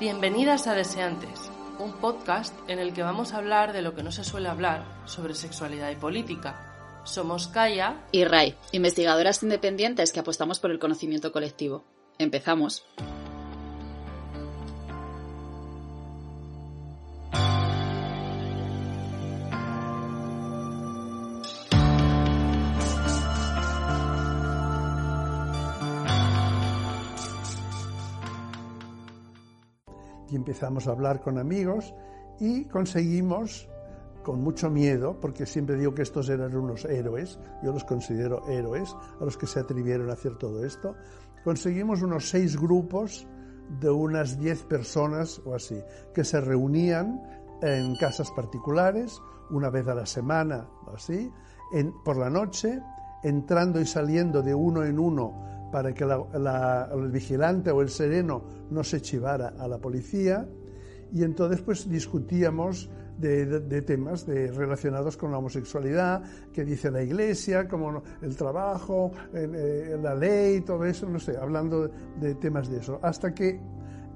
Bienvenidas a Deseantes, un podcast en el que vamos a hablar de lo que no se suele hablar sobre sexualidad y política. Somos Kaya y Ray, investigadoras independientes que apostamos por el conocimiento colectivo. Empezamos. Empezamos a hablar con amigos y conseguimos, con mucho miedo, porque siempre digo que estos eran unos héroes, yo los considero héroes, a los que se atrevieron a hacer todo esto, conseguimos unos seis grupos de unas diez personas o así, que se reunían en casas particulares una vez a la semana o así, en, por la noche, entrando y saliendo de uno en uno para que el vigilante o el sereno no se chivara a la policía y entonces pues discutíamos de, temas relacionados con la homosexualidad, que dice la iglesia, como el trabajo, eh, la ley, todo eso, no sé, hablando de temas de eso, hasta que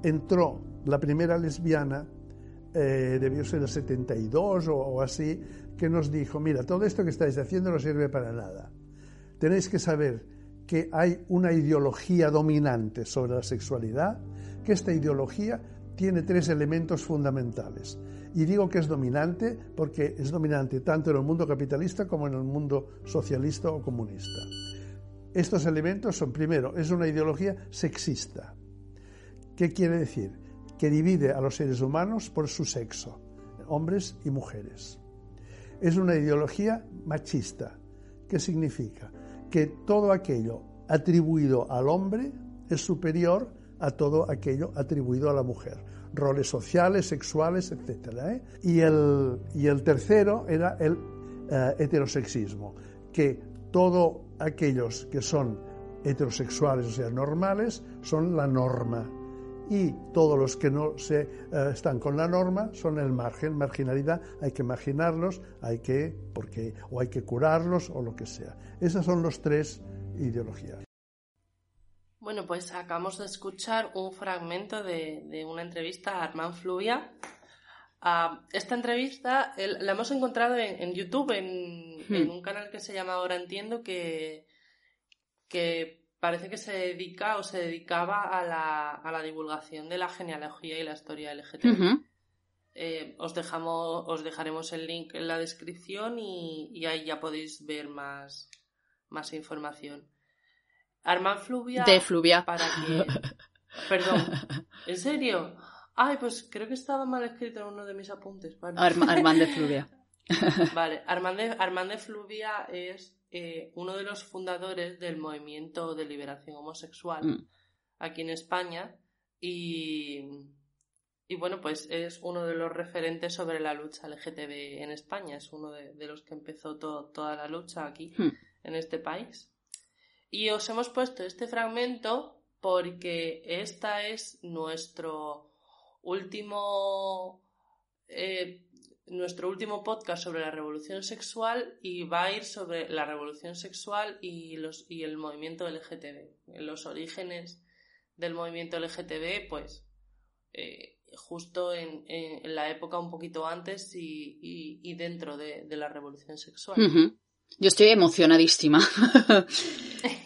entró la primera lesbiana, eh, debió ser el 72 o, o así, que nos dijo, mira, todo esto que estáis haciendo no sirve para nada. Tenéis que saber que hay una ideología dominante sobre la sexualidad, que esta ideología tiene tres elementos fundamentales. Y digo que es dominante porque es dominante tanto en el mundo capitalista como en el mundo socialista o comunista. Estos elementos son, primero, es una ideología sexista. ¿Qué quiere decir? Que divide a los seres humanos por su sexo, hombres y mujeres. Es una ideología machista. ¿Qué significa? Que todo aquello atribuido al hombre es superior a todo aquello atribuido a la mujer. Roles sociales, sexuales, etc. ¿eh? Y, el, y, el, tercero era el eh, heterosexismo, que todos aquellos que son heterosexuales, o sea, normales, son la norma. Y todos los que no se, eh, están con la norma son el margen, marginalidad, hay que marginarlos, hay que, porque, o hay que curarlos o lo que sea. Esas son los tres ideologías. Bueno, pues acabamos de escuchar un fragmento de, una entrevista a Armand Fluvia. Ah, esta entrevista la hemos encontrado en, YouTube, hmm. en, un canal que se llama Ahora Entiendo, que, que parece que se dedica o se dedicaba a la, divulgación de la genealogía y la historia LGTB. Eh, os, dejamos, os dejaremos el link en la descripción y, ahí ya podéis ver más, más información. Armand Fluvia. De Fluvia. Para que. Perdón. ¿En serio? Ay, pues creo que estaba mal escrito en uno de mis apuntes. Armand de Fluvia. vale, Armand de, Fluvia es eh, uno de los fundadores del movimiento de liberación homosexual mm. aquí en España y, y bueno, pues es uno de los referentes sobre la lucha LGTB en España, es uno de, los que empezó toda la lucha aquí mm. En este país. Y os hemos puesto este fragmento porque esta es nuestro último eh, nuestro último podcast sobre la revolución sexual y va a ir sobre la revolución sexual y los y el movimiento LGTB los orígenes del movimiento LGTB pues eh, justo en, la época un poquito antes y, dentro de, la revolución sexual yo estoy emocionadísima.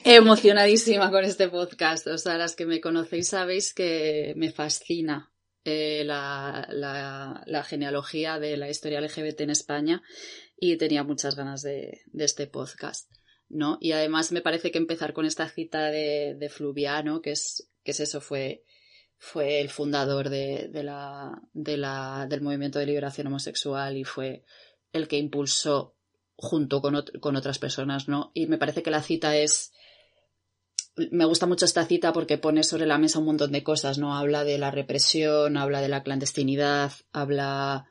emocionadísima con este podcast. O sea, las que me conocéis sabéis que me fascina eh, la, genealogía de la historia LGBT en España y tenía muchas ganas de, este podcast. ¿no? Y además me parece que empezar con esta cita de, Fluviano, que es, que es eso, fue, fue el fundador de, la, del movimiento de liberación homosexual y fue el que impulsó junto con, con, otras personas, ¿no? Y me parece que la cita es... Me gusta mucho esta cita porque pone sobre la mesa un montón de cosas, ¿no? Habla de la represión, habla de la clandestinidad, habla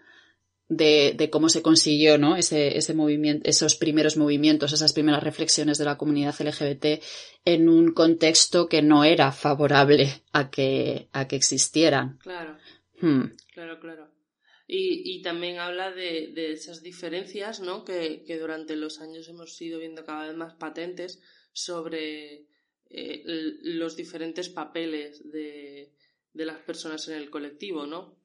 de, de cómo se consiguió, ¿no? Ese, ese movimiento, esos primeros movimientos, esas primeras reflexiones de la comunidad LGBT en un contexto que no era favorable a que, a que existieran. Claro. Hmm. Claro, claro. Y, también habla de, esas diferencias ¿no? que, durante los años hemos ido viendo cada vez más patentes sobre eh, los diferentes papeles de, de las personas en el colectivo, ¿no?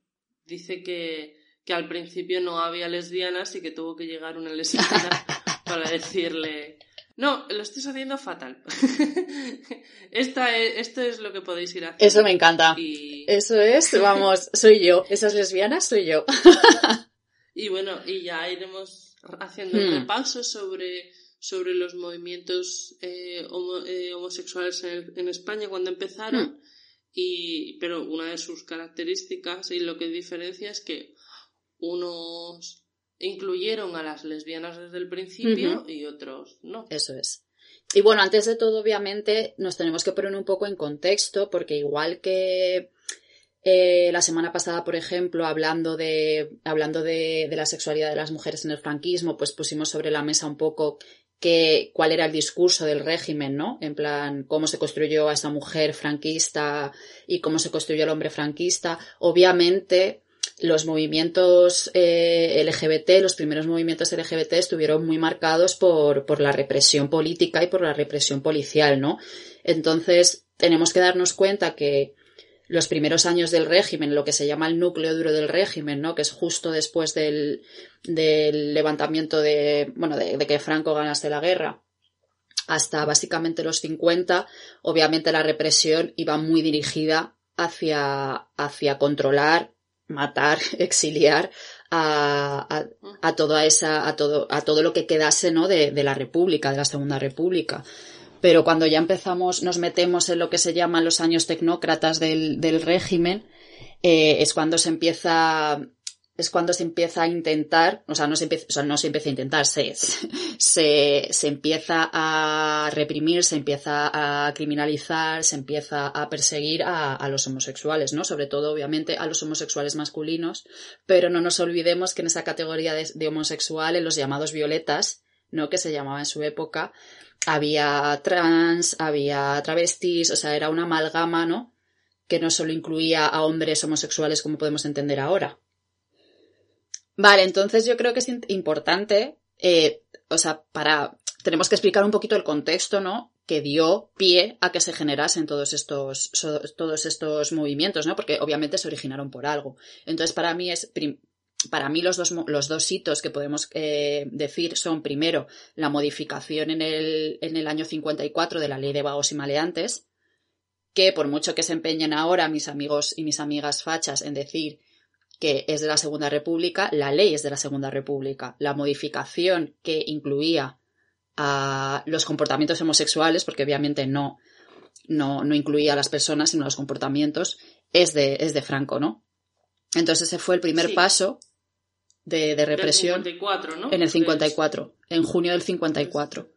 Dice que, que al principio no había lesbianas y que tuvo que llegar una lesbiana para decirle no, lo estás haciendo fatal. Esta esto es lo que podéis ir hacer. Eso me encanta. Eso es, vamos, soy yo. Esas lesbianas soy yo. y bueno, y ya iremos haciendo un hmm. repaso sobre, sobre los movimientos eh, eh, homosexuales en, España cuando empezaron. Hmm. Y, pero una de sus características y lo que diferencia es que unos incluyeron a las lesbianas desde el principio y otros no. Eso es. Y bueno, antes de todo, obviamente, nos tenemos que poner un poco en contexto, porque igual que eh, la semana pasada, por ejemplo, hablando de, hablando de, la sexualidad de las mujeres en el franquismo, pues pusimos sobre la mesa un poco que, cuál era el discurso del régimen, ¿no? En plan, cómo se construyó a esa mujer franquista y cómo se construyó el hombre franquista. Obviamente, los movimientos eh, LGBT, los primeros movimientos LGBT estuvieron muy marcados por, por, la represión política y por la represión policial, ¿no? Entonces, tenemos que darnos cuenta que los primeros años del régimen, lo que se llama el núcleo duro del régimen, ¿no? Que es justo después del, del levantamiento de, bueno, de, de que Franco ganase la guerra, hasta básicamente los 50, obviamente la represión iba muy dirigida hacia, hacia controlar matar, exiliar a, a, toda esa, a todo, a todo lo que quedase, ¿no? De, de, la República, de la Segunda República. Pero cuando ya empezamos, nos metemos en lo que se llaman los años tecnócratas del, del régimen, eh, es cuando se empieza es cuando se empieza a intentar, o sea, no se empieza, o sea, no se empieza a intentar, se, se, se, empieza a reprimir, se empieza a criminalizar, se empieza a perseguir a, los homosexuales, ¿no? Sobre todo, obviamente, a los homosexuales masculinos, pero no nos olvidemos que en esa categoría de, de homosexuales, los llamados violetas, ¿no? Que se llamaba en su época, había trans, había travestis, o sea, era una amalgama, ¿no? Que no solo incluía a hombres homosexuales como podemos entender ahora. Vale, entonces yo creo que es importante, eh, o sea, para, tenemos que explicar un poquito el contexto, ¿no? Que dio pie a que se generasen todos estos, todos estos movimientos, ¿no? Porque obviamente se originaron por algo. Entonces, para mí es, para mí los dos, los dos hitos que podemos eh, decir son, primero, la modificación en el, en el año 54 de la ley de vagos y maleantes, que por mucho que se empeñen ahora mis amigos y mis amigas fachas en decir que es de la Segunda República, la ley es de la Segunda República. La modificación que incluía a los comportamientos homosexuales, porque obviamente no, no, no incluía a las personas, sino los comportamientos, es de, es de Franco, ¿no? Entonces ese fue el primer paso de, de represión. 54, ¿no? En el 54, en junio del 54.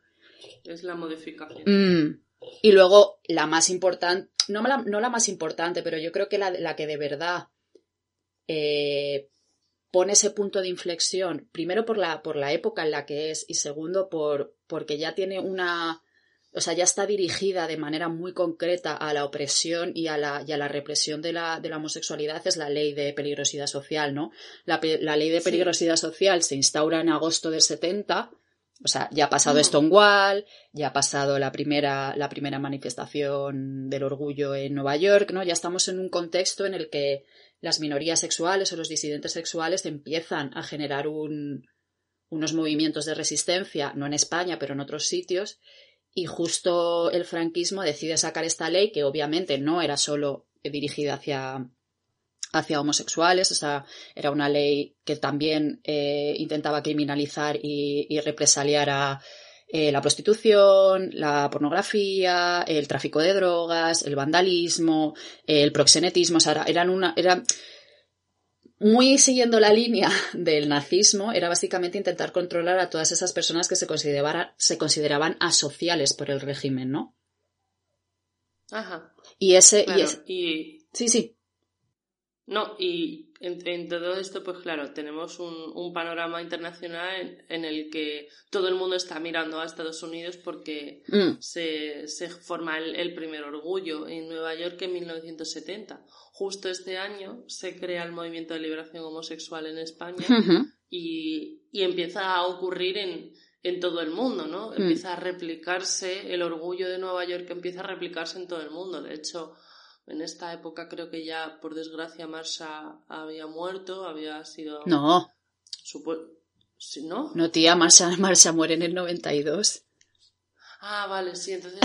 Es la modificación. Mm. Y luego la más importante, no la, no la más importante, pero yo creo que la, la que de verdad eh, pone ese punto de inflexión, primero por la, por la época en la que es y segundo por, porque ya tiene una, o sea, ya está dirigida de manera muy concreta a la opresión y a la, y a la represión de la, de la homosexualidad es la ley de peligrosidad social, ¿no? La, la ley de peligrosidad social se instaura en agosto del 70, o sea, ya ha pasado Stonewall, ya ha pasado la primera, la primera manifestación del orgullo en Nueva York, ¿no? Ya estamos en un contexto en el que las minorías sexuales o los disidentes sexuales empiezan a generar unos movimientos de resistencia, no en España, pero en otros sitios, y justo el franquismo decide sacar esta ley que obviamente no era solo dirigida hacia, hacia homosexuales, o sea, era una ley que también eh, intentaba criminalizar y, represaliar a eh, la prostitución, la pornografía, el tráfico de drogas, el vandalismo, el proxenetismo, o sea, eran una, era muy siguiendo la línea del nazismo, era básicamente intentar controlar a todas esas personas que se, consideraban, se consideraban asociales por el régimen, ¿no? Ajá. Y ese, y, Sí, sí. No, y en, todo esto, pues claro, tenemos un, panorama internacional en, el que todo el mundo está mirando a Estados Unidos porque mm. se, forma el, primer orgullo en Nueva York en 1970. Justo este año se crea el movimiento de liberación homosexual en España y, empieza a ocurrir en, en todo el mundo, ¿no? Mm. Empieza a replicarse, el orgullo de Nueva York empieza a replicarse en todo el mundo. De hecho, en esta época creo que ya, por desgracia, Marsha había muerto, había sido... No. ¿No? No, tía, Marsha, Marsha muere en el 92. Ah, vale, sí, entonces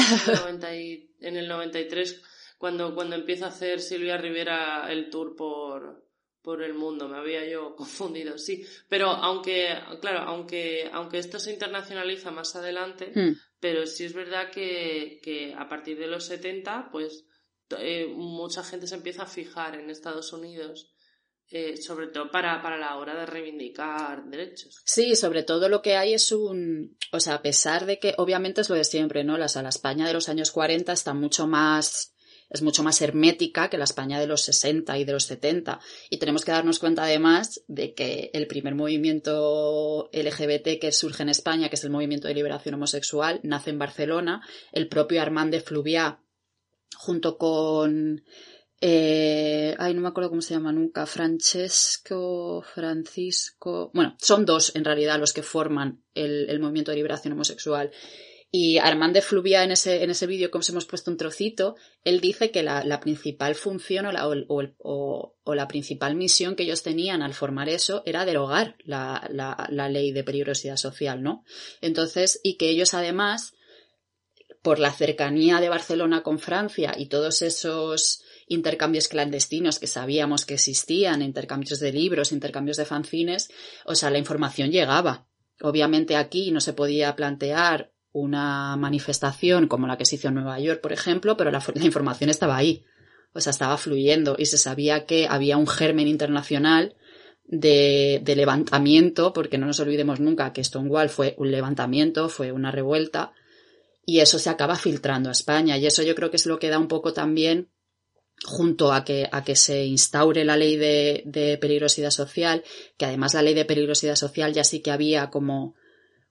en el, en el 93, cuando, cuando empieza a hacer Silvia Rivera el tour por, por el mundo, me había yo confundido, sí. Pero aunque, claro, aunque, aunque esto se internacionaliza más adelante, hmm. pero sí es verdad que, que, a partir de los 70, pues eh, mucha gente se empieza a fijar en Estados Unidos. Eh, sobre todo para, para la hora de reivindicar derechos. Sí, sobre todo lo que hay es un, o sea, a pesar de que obviamente es lo de siempre, ¿no? La, la España de los años 40 está mucho más es mucho más hermética que la España de los 60 y de los 70. Y tenemos que darnos cuenta además de que el primer movimiento LGBT que surge en España, que es el movimiento de liberación homosexual, nace en Barcelona. El propio Armand de Fluvià, junto con eh, ay, no me acuerdo cómo se llama nunca, Francesco, Francisco, bueno, son dos en realidad los que forman el, movimiento de liberación homosexual. Y Armand de Fluvia, en ese, en ese vídeo que os hemos puesto un trocito, él dice que la, principal función o la, o, la, principal misión que ellos tenían al formar eso era derogar la, la, ley de peligrosidad social, ¿no? Entonces, y que ellos además, por la cercanía de Barcelona con Francia y todos esos intercambios clandestinos que sabíamos que existían, intercambios de libros, intercambios de fanzines, o sea, la información llegaba. Obviamente aquí no se podía plantear una manifestación como la que se hizo en Nueva York, por ejemplo, pero la, información estaba ahí. O sea, estaba fluyendo y se sabía que había un germen internacional de, de, levantamiento, porque no nos olvidemos nunca que Stonewall fue un levantamiento, fue una revuelta, y eso se acaba filtrando a España. Y eso yo creo que es lo que da un poco también, junto a que, a que se instaure la ley de, de peligrosidad social, que además la ley de peligrosidad social ya sí que había como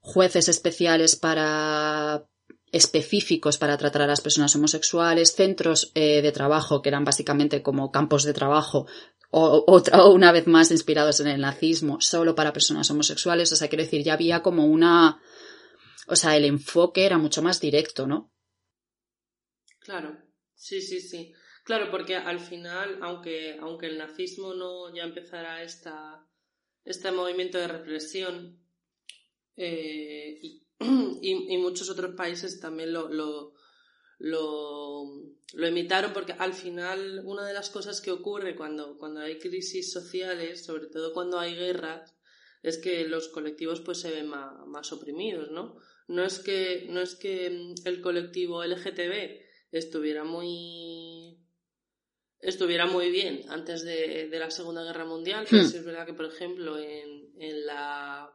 jueces especiales para específicos para tratar a las personas homosexuales, centros eh, de trabajo que eran básicamente como campos de trabajo o, otra, una vez más inspirados en el nazismo solo para personas homosexuales. O sea, quiero decir, ya había como una... O sea, el enfoque era mucho más directo, ¿no? Claro, sí, sí, sí. Claro, porque al final, aunque, aunque el nazismo no ya empezara esta, este movimiento de represión, eh, y, muchos otros países también lo, lo, lo, imitaron porque al final una de las cosas que ocurre cuando, cuando hay crisis sociales, sobre todo cuando hay guerras, es que los colectivos pues se ven más, oprimidos, ¿no? No es que, no es que el colectivo LGTB estuviera muy estuviera muy bien antes de, la Segunda Guerra Mundial, pero hmm. es verdad que, por ejemplo, en, en la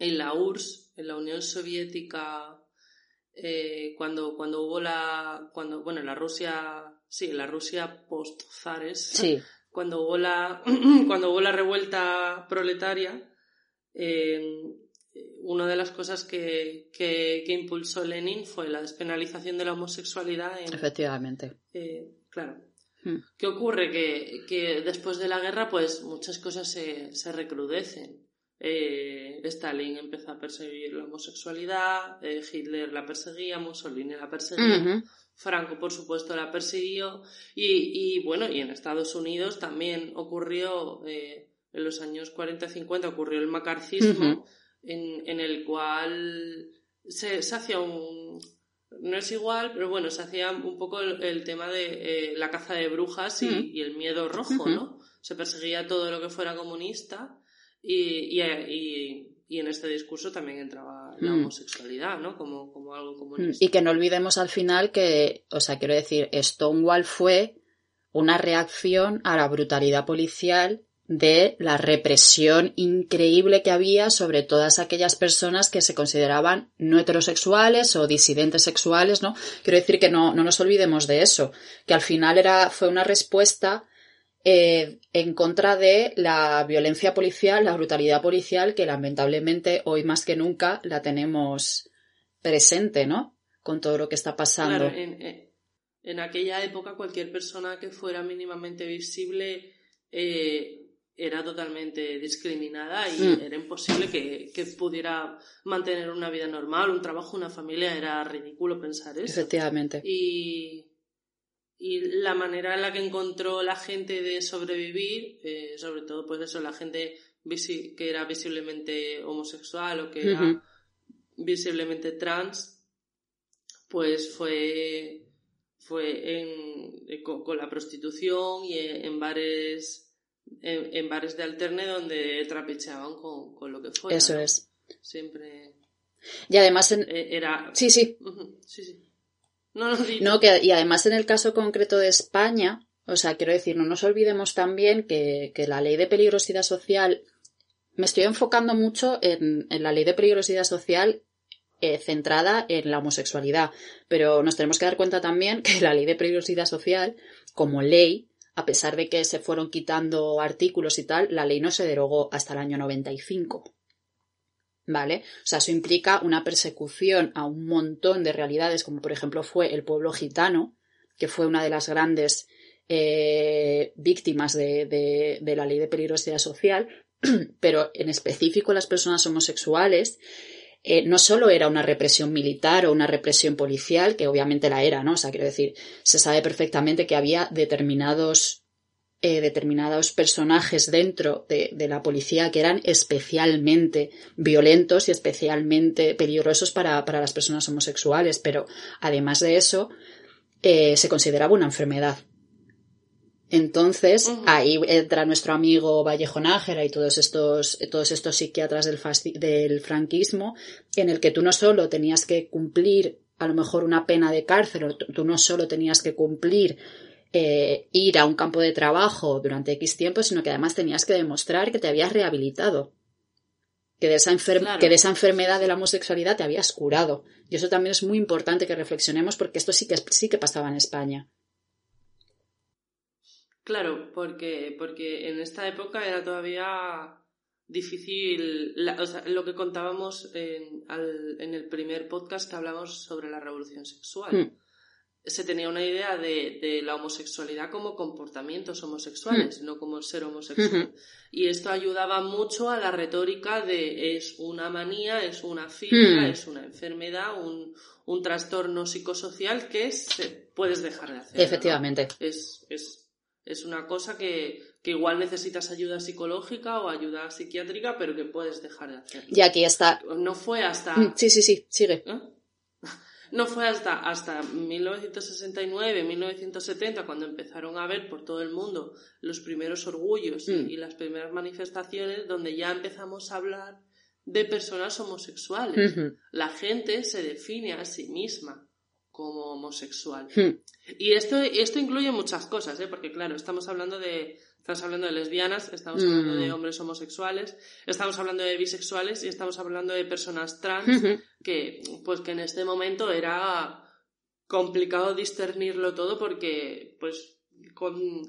en la URSS, en la Unión Soviética, eh, cuando, cuando hubo la, cuando, bueno, en la Rusia, sí, la Rusia post-zares, cuando hubo la, cuando hubo la revuelta proletaria, eh, una de las cosas que, que, impulsó Lenin fue la despenalización de la homosexualidad. Efectivamente. Eh, claro. Hmm. ¿Qué ocurre? Que, que, después de la guerra, pues muchas cosas se, se recrudecen. Eh, Stalin empezó a perseguir la homosexualidad, eh, Hitler la perseguía, Mussolini la perseguía, Franco por supuesto la persiguió y, bueno, y en Estados Unidos también ocurrió, en los años 40-50 ocurrió el macarcismo en, el cual se, hacía un... No es igual, pero bueno, se hacía un poco el, tema de la caza de brujas y, el miedo rojo, ¿no? Se perseguía todo lo que fuera comunista y, y, y, en este discurso también entraba la mm. homosexualidad, ¿no? Como, como algo comunista. Y que no olvidemos al final que, o sea, quiero decir, Stonewall fue una reacción a la brutalidad policial de la represión increíble que había sobre todas aquellas personas que se consideraban no heterosexuales o disidentes sexuales, ¿no? Quiero decir que no, no nos olvidemos de eso, que al final era, fue una respuesta eh, en contra de la violencia policial, la brutalidad policial, que lamentablemente hoy más que nunca la tenemos presente, ¿no? Con todo lo que está pasando. en, aquella época cualquier persona que fuera mínimamente visible eh, era totalmente discriminada y mm. era imposible que, que, pudiera mantener una vida normal, un trabajo, una familia, era ridículo pensar eso. Efectivamente. Y, y la manera en la que encontró la gente de sobrevivir, eh, sobre todo pues eso, la gente que era visiblemente homosexual o que era visiblemente trans, pues fue, fue en, eh, con, la prostitución y en, bares en, bares de alterne donde trapicheaban con, lo que fuera. Eso es. Siempre. Y además eh, era. Sí, sí. Sí, sí. No, no, no que, y además en el caso concreto de España, o sea, quiero decir, no nos olvidemos también que, que la ley de peligrosidad social, me estoy enfocando mucho en, en la ley de peligrosidad social eh, centrada en la homosexualidad, pero nos tenemos que dar cuenta también que la ley de peligrosidad social, como ley, a pesar de que se fueron quitando artículos y tal, la ley no se derogó hasta el año 95. ¿Vale? O sea, eso implica una persecución a un montón de realidades, como por ejemplo fue el pueblo gitano, que fue una de las grandes eh, víctimas de, de, la ley de peligrosidad social, pero en específico las personas homosexuales. Eh, no solo era una represión militar o una represión policial, que obviamente la era, ¿no? O sea, quiero decir, se sabe perfectamente que había determinados eh, determinados personajes dentro de, la policía que eran especialmente violentos y especialmente peligrosos para, las personas homosexuales, pero además de eso, eh, se consideraba una enfermedad. Entonces, ahí entra nuestro amigo Vallejo Nájera y todos estos, todos estos psiquiatras del, del franquismo, en el que tú no solo tenías que cumplir a lo mejor una pena de cárcel, tú no solo tenías que cumplir eh, ir a un campo de trabajo durante X tiempo, sino que además tenías que demostrar que te habías rehabilitado. Que de, esa que de esa enfermedad de la homosexualidad te habías curado. Y eso también es muy importante que reflexionemos porque esto sí que, sí que pasaba en España. Claro, porque, porque en esta época era todavía difícil. lo que contábamos en, en, el primer podcast que hablamos sobre la revolución sexual. Hmm se tenía una idea de, la homosexualidad como comportamientos homosexuales, mm. no como ser homosexual. Y esto ayudaba mucho a la retórica de es una manía, es una filia, mm. es una enfermedad, un, trastorno psicosocial que se, puedes dejar de hacer. Efectivamente. Es, es, una cosa que, igual necesitas ayuda psicológica o ayuda psiquiátrica, pero que puedes dejar de hacer. Y aquí está. No fue hasta. Mm, sí, sí, sí, sigue. ¿Eh? No fue hasta, hasta 1969, 1970, cuando empezaron a ver por todo el mundo los primeros orgullos y, mm. las primeras manifestaciones, donde ya empezamos a hablar de personas homosexuales. La gente se define a sí misma como homosexual. Hmm. Y esto, esto incluye muchas cosas, ¿eh? porque claro, estamos hablando de, estamos hablando de lesbianas, estamos hablando de mm. hombres homosexuales, estamos hablando de bisexuales y estamos hablando de personas trans que, pues que en este momento era complicado discernirlo todo porque, pues, con,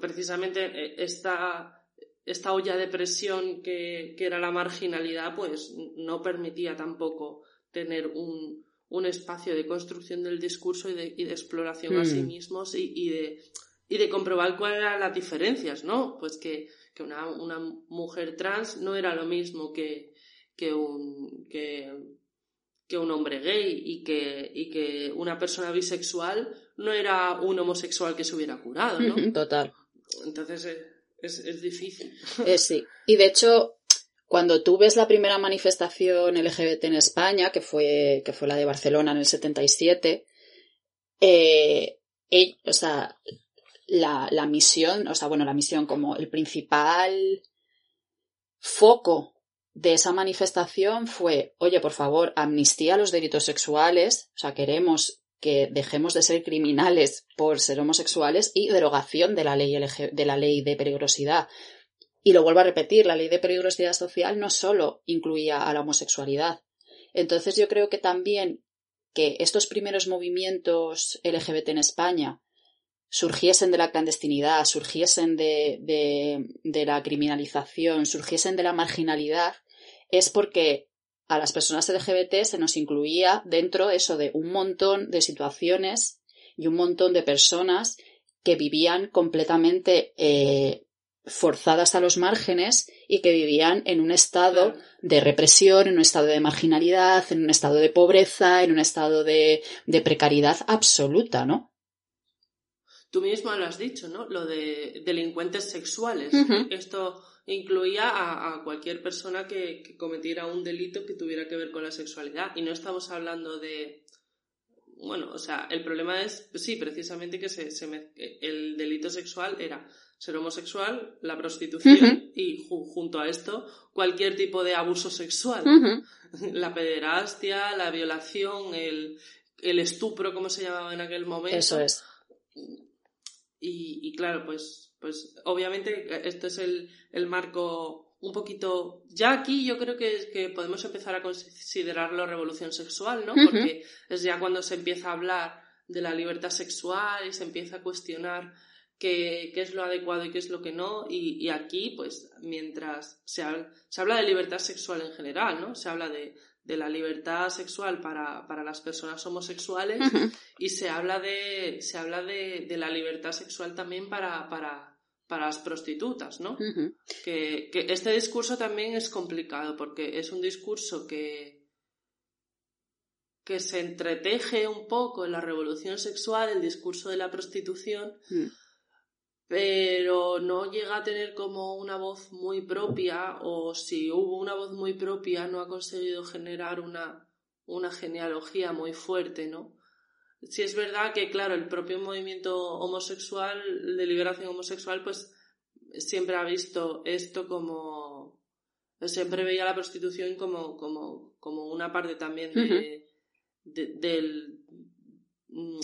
precisamente eh, esta, esta olla de presión que, que era la marginalidad, pues no permitía tampoco tener un, un espacio de construcción del discurso y de, y de exploración a sí mm. mismos y, y de y de comprobar cuáles eran las diferencias, ¿no? Pues que, una, mujer trans no era lo mismo que, que, un, que, un hombre gay y que, y que una persona bisexual no era un homosexual que se hubiera curado, ¿no? Total. Entonces eh, es, difícil. Eh, sí. Y de hecho, cuando tú ves la primera manifestación LGBT en España, que fue, que fue la de Barcelona en el 77, eh, o sea, la, la misión, o sea, bueno, la misión como el principal foco de esa manifestación fue, oye, por favor, amnistía a los delitos sexuales, o sea, queremos que dejemos de ser criminales por ser homosexuales y derogación de la ley, de la ley de peligrosidad. Y lo vuelvo a repetir, la ley de peligrosidad social no solo incluía a la homosexualidad. Entonces yo creo que también que estos primeros movimientos LGBT en España surgiesen de la clandestinidad, surgiesen de, la criminalización, surgiesen de la marginalidad, es porque a las personas LGBT se nos incluía dentro eso de un montón de situaciones y un montón de personas que vivían completamente eh, forzadas a los márgenes y que vivían en un estado de represión, en un estado de marginalidad, en un estado de pobreza, en un estado de, de precariedad absoluta, ¿no? tú mismo lo has dicho, ¿no? Lo de delincuentes sexuales. Esto incluía a, cualquier persona que, cometiera un delito que tuviera que ver con la sexualidad. Y no estamos hablando de. Bueno, o sea, el problema es, sí, precisamente que se, el delito sexual era ser homosexual, la prostitución y junto a esto cualquier tipo de abuso sexual. La pederastia, la violación, el, el estupro, como se llamaba en aquel momento. Eso es. Y, claro, pues, pues obviamente este es el, el, marco un poquito... Ya aquí yo creo que, que podemos empezar a considerarlo revolución sexual, ¿no? Porque es ya cuando se empieza a hablar de la libertad sexual y se empieza a cuestionar qué, qué es lo adecuado y qué es lo que no. Y, y aquí, pues, mientras se, se habla de libertad sexual en general, ¿no? Se habla de, de la libertad sexual para, para las personas homosexuales y se habla de, se habla de, de la libertad sexual también para, para, para las prostitutas, ¿no? que, que, este discurso también es complicado porque es un discurso que, que se entreteje un poco en la revolución sexual, el discurso de la prostitución, mm pero no llega a tener como una voz muy propia o si hubo una voz muy propia no ha conseguido generar una, una genealogía muy fuerte, ¿no? Si es verdad que, claro, el propio movimiento homosexual, de liberación homosexual, pues siempre ha visto esto como... Siempre veía la prostitución como, como, como una parte también de, mm,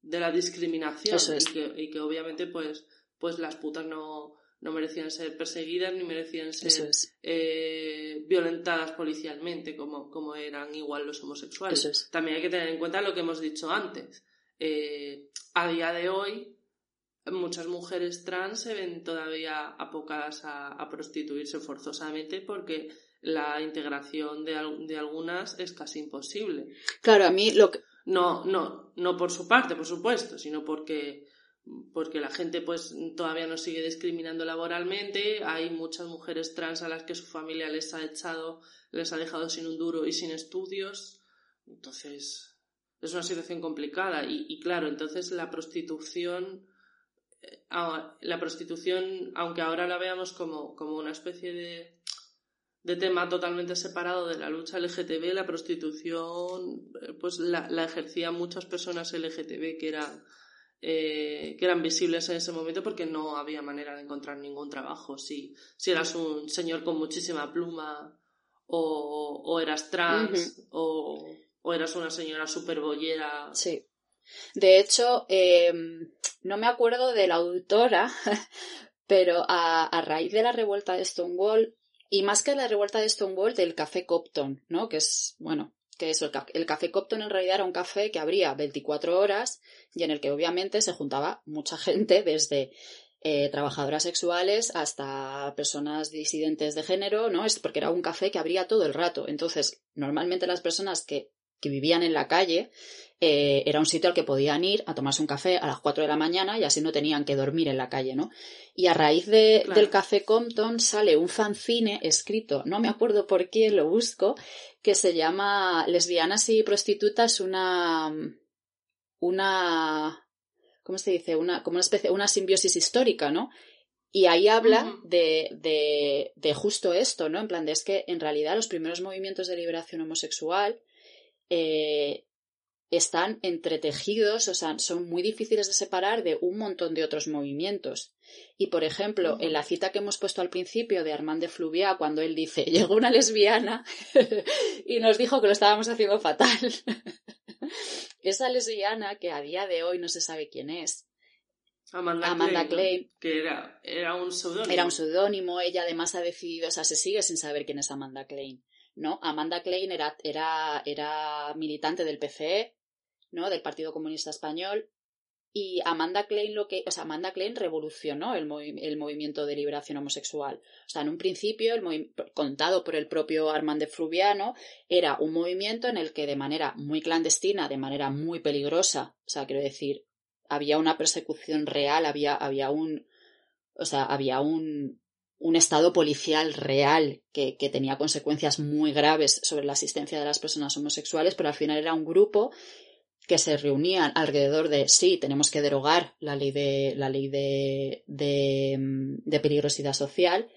de la discriminación y, que, y que obviamente pues pues las putas no, no merecían ser perseguidas ni merecían ser eh, violentadas policialmente como, como eran igual los homosexuales. También hay que tener en cuenta lo que hemos dicho antes. Eh, a día de hoy, muchas mujeres trans se ven todavía apocadas a, prostituirse forzosamente porque la integración de, de, algunas es casi imposible. Claro, a mí lo que... No, no, no por su parte, por supuesto, sino porque porque la gente pues todavía nos sigue discriminando laboralmente, hay muchas mujeres trans a las que su familia les ha echado, les ha dejado sin un duro y sin estudios, entonces es una situación complicada. Y, claro, entonces la prostitución, eh, la prostitución, aunque ahora la veamos como, como una especie de, de tema totalmente separado de la lucha LGTB, la prostitución eh, pues la, la ejercían muchas personas LGTB que eran eh, que eran visibles en ese momento porque no había manera de encontrar ningún trabajo. Si, si eras un señor con muchísima pluma o, eras trans o, eras una señora súper bollera. Sí. De hecho, em, no me acuerdo de la autora, pero a, a, raíz de la revuelta de Stonewall, y más que la revuelta de Stonewall, del café Copton, ¿no? Que es, bueno, que eso, el, café Copton en realidad era un café que abría 24 horas y en el que obviamente se juntaba mucha gente, desde eh, trabajadoras sexuales hasta personas disidentes de género, ¿no? Es porque era un café que abría todo el rato. Entonces, normalmente las personas que, que vivían en la calle eh, era un sitio al que podían ir a tomarse un café a las 4 de la mañana y así no tenían que dormir en la calle, ¿no? Y a raíz de, del café Compton sale un fanzine escrito, no me acuerdo por qué lo busco, que se llama Lesbianas y prostitutas, una. una. ¿cómo se dice? Una, como una especie, una simbiosis histórica, ¿no? Y ahí habla de, de, de, justo esto, ¿no? En plan, de es que en realidad los primeros movimientos de liberación homosexual eh, están entretejidos, o sea, son muy difíciles de separar de un montón de otros movimientos. Y, por ejemplo, en la cita que hemos puesto al principio de Armand de Fluvia, cuando él dice, llegó una lesbiana y nos dijo que lo estábamos haciendo fatal. Esa lesbiana, que a día de hoy no se sabe quién es, Amanda, Klein, que era, era un seudónimo. Era un seudónimo, ella además ha decidido, o sea, se sigue sin saber quién es Amanda Klein. ¿No? Amanda Klein era, era, era militante del PCE, ¿no? Del Partido Comunista Español. Y Amanda Klein lo que, o sea, Amanda Klein revolucionó el, el movimiento de liberación homosexual. O sea, en un principio, el contado por el propio Armand de Fruviano, era un movimiento en el que de manera muy clandestina, de manera muy peligrosa, o sea, quiero decir, había una persecución real, había, había un, o sea, había un, un estado policial real que, que, tenía consecuencias muy graves sobre la asistencia de las personas homosexuales, pero al final era un grupo que se reunían alrededor de sí, tenemos que derogar la ley de la ley de, de, peligrosidad social,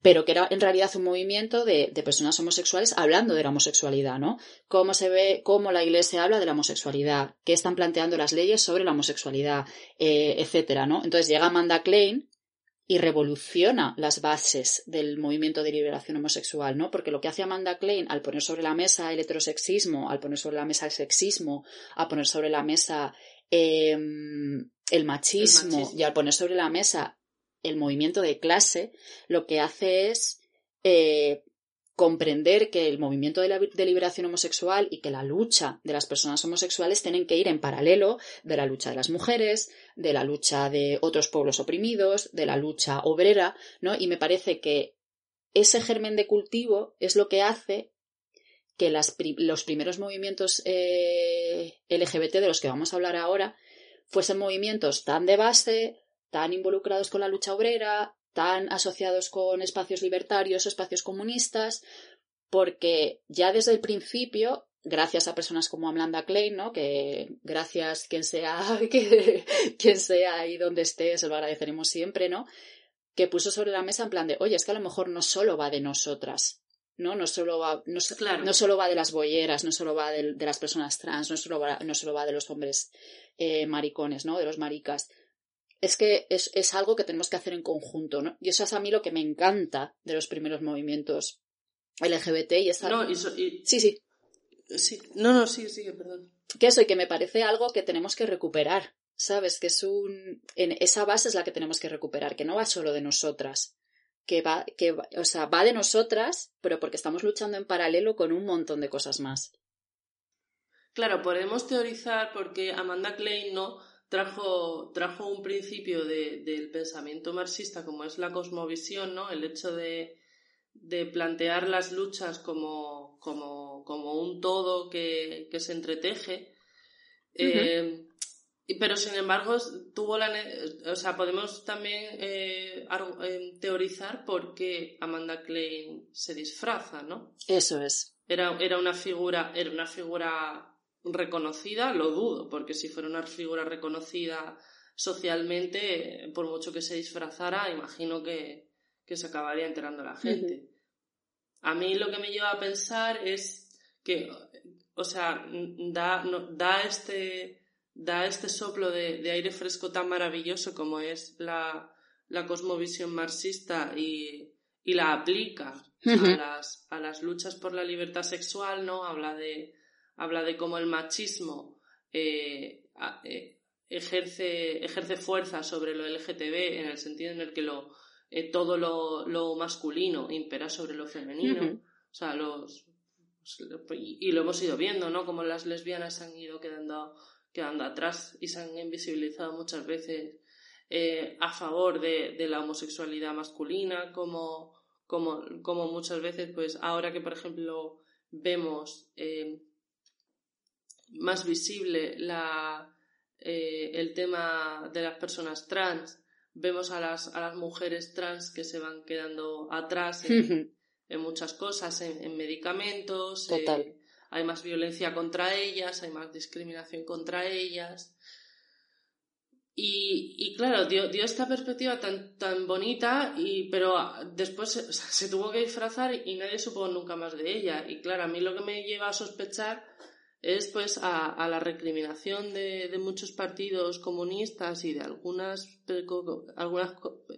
pero que era en realidad un movimiento de, de, personas homosexuales hablando de la homosexualidad, ¿no? Cómo se ve, cómo la Iglesia habla de la homosexualidad, qué están planteando las leyes sobre la homosexualidad, eh, etcétera, ¿no? Entonces llega Amanda Klein y revoluciona las bases del movimiento de liberación homosexual, ¿no? Porque lo que hace Amanda Klein al poner sobre la mesa el heterosexismo, al poner sobre la mesa el sexismo, al poner sobre la mesa eh, el, machismo, el machismo y al poner sobre la mesa el movimiento de clase lo que hace es eh, comprender que el movimiento de, liberación homosexual y que la lucha de las personas homosexuales tienen que ir en paralelo de la lucha de las mujeres, de la lucha de otros pueblos oprimidos, de la lucha obrera, ¿no? Y me parece que ese germen de cultivo es lo que hace que los primeros movimientos eh, LGBT de los que vamos a hablar ahora fuesen movimientos tan de base, tan involucrados con la lucha obrera, tan asociados con espacios libertarios, espacios comunistas, porque ya desde el principio, gracias a personas como Amanda Klein, ¿no? que gracias quien sea, que, quien sea y donde esté, se lo agradeceremos siempre, ¿no? que puso sobre la mesa en plan de, oye, es que a lo mejor no solo va de nosotras, ¿no? No solo va, no, claro. no solo va de las boyeras, no solo va de, de las personas trans, no solo va, no solo va de los hombres eh, maricones, ¿no? De los maricas, es que es, es, algo que tenemos que hacer en conjunto, ¿no? Y eso es a mí lo que me encanta de los primeros movimientos LGBT y es algo... No, y, y... Sí, sí. Sí, no, no, sí, sí, perdón. Que eso, y que me parece algo que tenemos que recuperar, ¿sabes? Que es un... En esa base es la que tenemos que recuperar, que no va solo de nosotras, que va, que va, o sea, va de nosotras, pero porque estamos luchando en paralelo con un montón de cosas más. Claro, podemos teorizar porque Amanda Klein no trajo, trajo un principio de, del pensamiento marxista como es la cosmovisión, ¿no? El hecho de, de plantear las luchas como, como, como un todo que, que se entreteje. eh, pero sin embargo, tuvo la. O sea, podemos también eh, teorizar por qué Amanda Klein se disfraza, ¿no? Eso es. Era, era una figura, era una figura reconocida, lo dudo, porque si fuera una figura reconocida socialmente, por mucho que se disfrazara, imagino que, que se acabaría enterando la gente. A mí lo que me lleva a pensar es que, o sea, da, da, este, da este soplo de, de, aire fresco tan maravilloso como es la, la cosmovisión marxista y, y la aplica a, las, a las luchas por la libertad sexual, ¿no? Habla de, habla de cómo el machismo eh, eh, ejerce, ejerce fuerza sobre lo LGTB en el sentido en el que lo, eh, todo lo, lo, masculino impera sobre lo femenino. O sea, los. Y, lo hemos ido viendo, ¿no? Como las lesbianas han ido quedando, quedando atrás y se han invisibilizado muchas veces a favor de, de, la homosexualidad masculina, como, como, como muchas veces, pues ahora que, por ejemplo, vemos más visible la, eh, el tema de las personas trans. Vemos a las, a las mujeres trans que se van quedando atrás en, en muchas cosas, en, medicamentos. Eh, hay más violencia contra ellas, hay más discriminación contra ellas. Y, y claro, dio, dio, esta perspectiva tan, tan bonita, y, pero después se, se, tuvo que disfrazar y nadie supo nunca más de ella. Y claro, a mí lo que me lleva a sospechar es pues a, a la recriminación de, de, muchos partidos comunistas y de algunas, algunas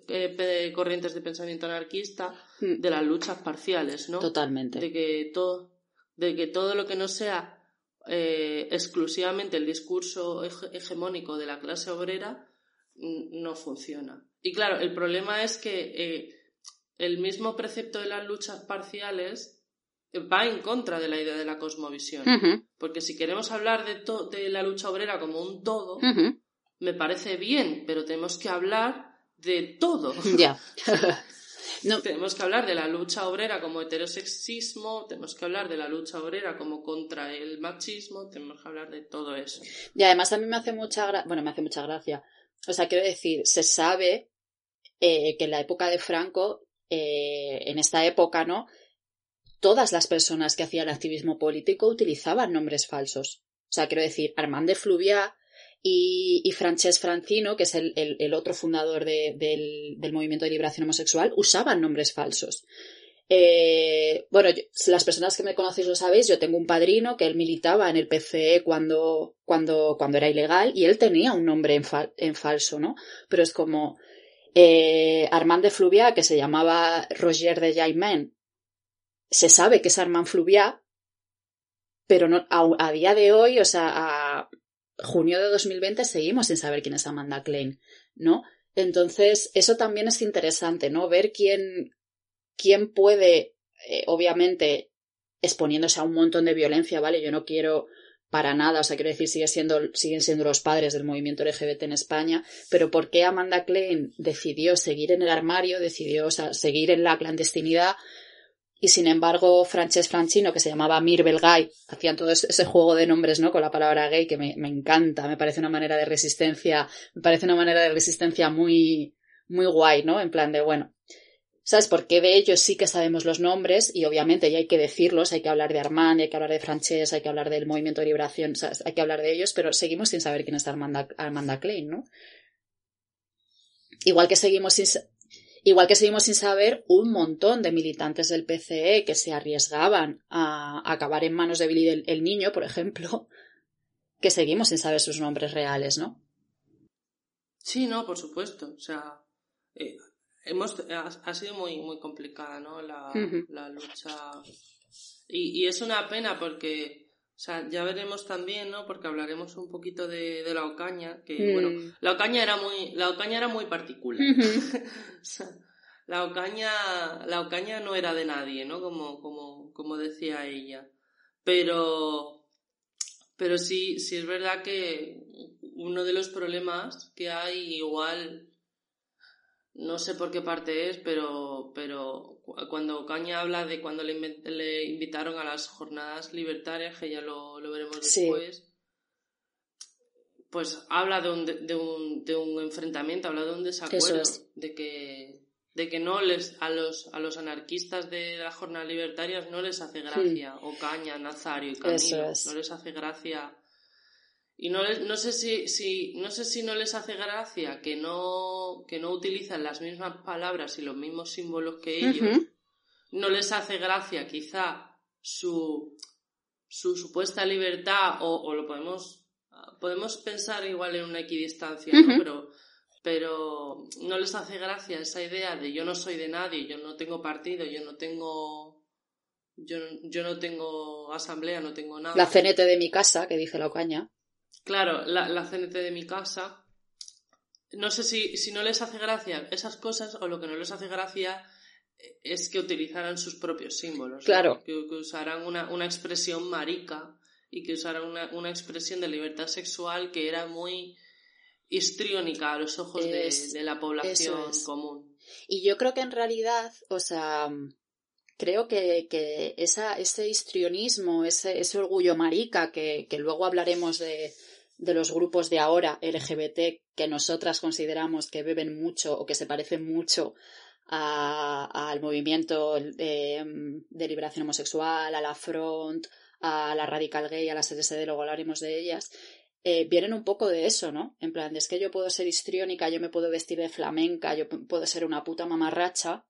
eh, corrientes de pensamiento anarquista hmm. de las luchas parciales, ¿no? Totalmente. De que todo, de que todo lo que no sea eh, exclusivamente el discurso hegemónico de la clase obrera no funciona. Y claro, el problema es que eh, el mismo precepto de las luchas parciales va en contra de la idea de la cosmovisión. Porque si queremos hablar de, de, la lucha obrera como un todo, me parece bien, pero tenemos que hablar de todo. Ya. Tenemos que hablar de la lucha obrera como heterosexismo, tenemos que hablar de la lucha obrera como contra el machismo, tenemos que hablar de todo eso. Y además a mí me hace mucha gracia, bueno, me hace mucha gracia. O sea, quiero decir, se sabe eh, que en la época de Franco, eh, en esta época, ¿no? Todas las personas que hacían activismo político utilizaban nombres falsos. O sea, quiero decir, Armand de Fluviat y, y Francesc Francino, que es el, otro fundador del, movimiento de liberación homosexual, usaban nombres falsos. Eh, bueno, las personas que me conocéis lo sabéis, yo tengo un padrino que él militaba en el PCE cuando, cuando, cuando era ilegal y él tenía un nombre en, falso, ¿no? Pero es como eh, Armand de Fluviat, que se llamaba Roger de Jaimen, se sabe que es Armand Fluviat, pero no, a, día de hoy, o sea, a junio de 2020 seguimos sin saber quién es Amanda Klein, ¿no? Entonces, eso también es interesante, ¿no? Ver quién, quién puede, eh, obviamente, exponiéndose a un montón de violencia, ¿vale? Yo no quiero para nada, o sea, quiero decir, sigue siendo, siguen siendo los padres del movimiento LGBT en España, pero ¿por qué Amanda Klein decidió seguir en el armario, decidió, o sea, seguir en la clandestinidad? Y sin embargo, Francesc Francino, que se llamaba Mir Belgay, hacían todo ese juego de nombres, ¿no? Con la palabra gay, que me, me encanta, me parece una manera de resistencia, me parece una manera de resistencia muy, muy guay, ¿no? En plan de, bueno, ¿Sabes? Porque de ellos sí que sabemos los nombres y obviamente ya hay que decirlos, hay que hablar de Armand, hay que hablar de Frances, hay que hablar del movimiento de liberación, hay que hablar de ellos, pero seguimos sin saber quién es Armanda, Armanda Klein, ¿no? Igual que seguimos sin, igual que seguimos sin saber un montón de militantes del PCE que se arriesgaban a, acabar en manos de Billy el, Niño, por ejemplo, que seguimos sin saber sus nombres reales, ¿no? Sí, no, por supuesto. O sea, eh, hemos, ha, sido muy, muy complicada, ¿no? La, la lucha. Y, y, es una pena porque, o sea, ya veremos también, ¿no? Porque hablaremos un poquito de, de la Ocaña, que, bueno, mm. la Ocaña era muy, la Ocaña era muy particular. o sea, la Ocaña, la Ocaña no era de nadie, ¿no? Como, como, como decía ella. Pero, pero sí, sí es verdad que uno de los problemas que hay igual no sé por qué parte es, pero, pero cuando Caña habla de cuando le, invitaron a las jornadas libertarias, que ya lo, veremos después, pues habla de un, de, un, de un enfrentamiento, habla de un desacuerdo, de que de que no les a los a los anarquistas de las jornadas libertarias no les hace gracia o Caña, Nazario y Camilo, no les hace gracia y no, no, sé si, si, no sé si no les hace gracia que no, que no utilizan las mismas palabras y los mismos símbolos que ellos. No les hace gracia quizá su, su supuesta libertad o, lo podemos, podemos pensar igual en una equidistancia, pero, pero no les hace gracia esa idea de yo no soy de nadie, yo no tengo partido, yo no tengo... Yo, yo no tengo asamblea, no tengo nada. La CNT de mi casa, que dice la Ocaña. Claro, la, la CNT de mi casa. No sé si, si no les hace gracia esas cosas o lo que no les hace gracia es que utilizaran sus propios símbolos. Claro. Que, usaran una, una, expresión marica y que usaran una, una, expresión de libertad sexual que era muy histriónica a los ojos de, de, la población común. Y yo creo que en realidad, o sea, creo que, que ese histrionismo, ese, ese orgullo marica, que, que luego hablaremos de, de los grupos de ahora LGBT que nosotras consideramos que beben mucho o que se parecen mucho al movimiento de, liberación homosexual, a la Front, a la Radical Gay, a la SDSD, luego hablaremos de ellas, eh, vienen un poco de eso, ¿no? En plan, es que yo puedo ser histriónica, yo me puedo vestir de flamenca, yo puedo ser una puta mamarracha,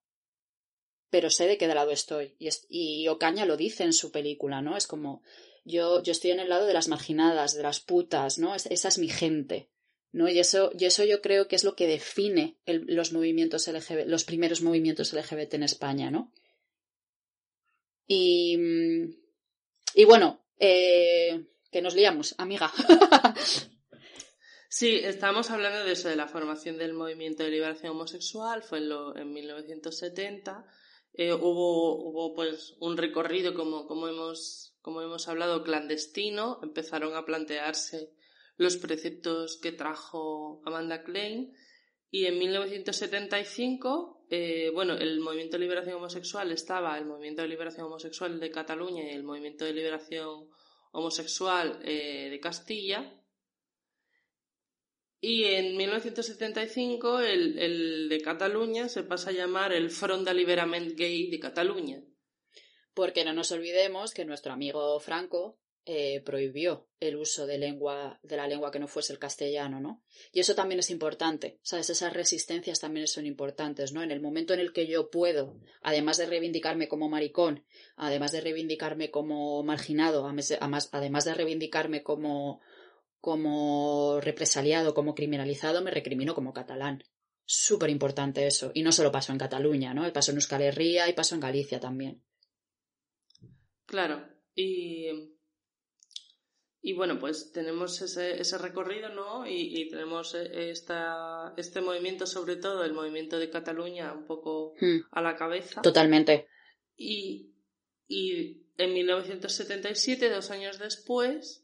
pero sé de qué lado estoy. Y, y Ocaña lo dice en su película, ¿no? Es como, yo, yo estoy en el lado de las marginadas, de las putas, ¿no? esa es mi gente. ¿no? Y eso, y eso yo creo que es lo que define los movimientos LGBT, los primeros movimientos LGBT en España, ¿no? Y, y bueno, eh, que nos liamos, amiga. Sí, estamos hablando de eso, de la formación del movimiento de liberación homosexual, fue en, lo, en 1970. Eh, hubo, hubo pues un recorrido, como, como hemos como hemos hablado, clandestino, empezaron a plantearse los preceptos que trajo Amanda Klein y en 1975, eh, bueno, el Movimiento de Liberación Homosexual estaba el Movimiento de Liberación Homosexual de Cataluña y el Movimiento de Liberación Homosexual eh, de Castilla. Y en 1975 el, el, de Cataluña se pasa a llamar el Front d'Alliberament Gay de Cataluña porque no nos olvidemos que nuestro amigo Franco eh, prohibió el uso de lengua, de la lengua que no fuese el castellano, ¿no? Y eso también es importante, ¿sabes? Esas resistencias también son importantes, ¿no? En el momento en el que yo puedo, además de reivindicarme como maricón, además de reivindicarme como marginado, además de reivindicarme como, como represaliado, como criminalizado, me recrimino como catalán. Súper importante eso. Y no solo pasó en Cataluña, ¿no? Pasó en Euskal Herria y pasó en Galicia también. Claro. Y y bueno, pues tenemos ese, ese recorrido, ¿no? Y, tenemos e, esta, este movimiento, sobre todo el movimiento de Cataluña, un poco hmm. a la cabeza. Totalmente. Y, y en 1977, dos años después,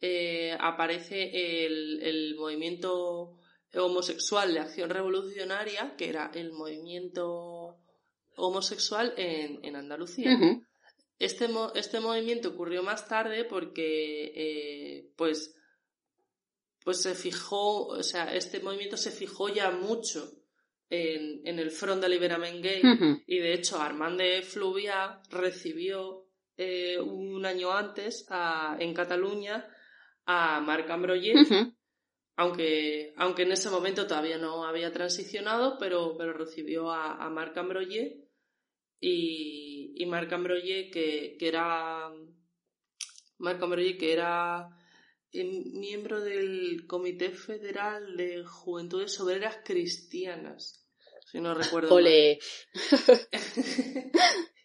eh, aparece el, el, movimiento homosexual de acción revolucionaria, que era el movimiento homosexual en, en Andalucía. Este, este movimiento ocurrió más tarde porque, eh, pues, pues se fijó, o sea, este movimiento se fijó ya mucho en, en el Front de Liberament Gay y de hecho Armand de Fluvia recibió eh, un año antes a, en Cataluña a Marc Ambroyer, aunque, aunque en ese momento todavía no había transicionado, pero, pero recibió a, a Marc Ambroyer y, y Marc Ambroye, que, que era Marc Ambroye, que era miembro del Comité Federal de Juventudes Obreras Cristianas, si no recuerdo Ole.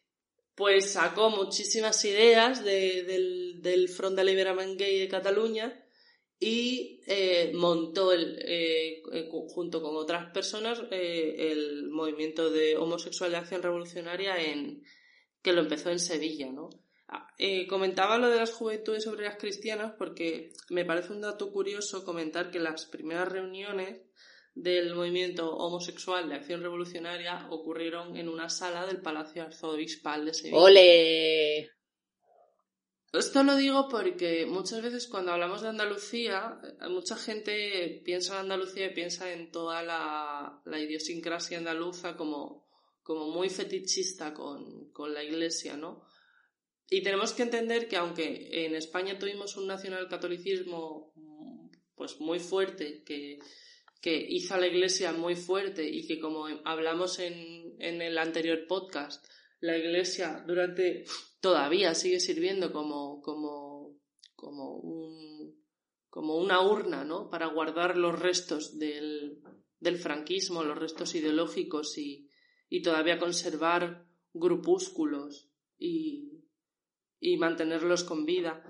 pues sacó muchísimas ideas de, del, del Front de Gay de Cataluña y eh, montó el, eh, eh, junto con otras personas el movimiento de homosexual de acción revolucionaria en que lo empezó en Sevilla, ¿no? Ah, comentaba lo de las juventudes obreras cristianas porque me parece un dato curioso comentar que las primeras reuniones del movimiento homosexual de acción revolucionaria ocurrieron en una sala del Palacio Arzobispal de Sevilla. ¡Ole! Esto lo digo porque muchas veces cuando hablamos de Andalucía, eh, mucha gente piensa en Andalucía y piensa en toda la, idiosincrasia andaluza como, como muy fetichista con, con, la iglesia, ¿no? Y tenemos que entender que aunque en España tuvimos un nacionalcatolicismo pues muy fuerte, que, que hizo a la iglesia muy fuerte y que como hablamos en, en el anterior podcast, la iglesia durante todavía sigue sirviendo como, como, como, un, como una urna ¿no? para guardar los restos del, del franquismo, los restos ideológicos y, y todavía conservar grupúsculos y, y, mantenerlos con vida.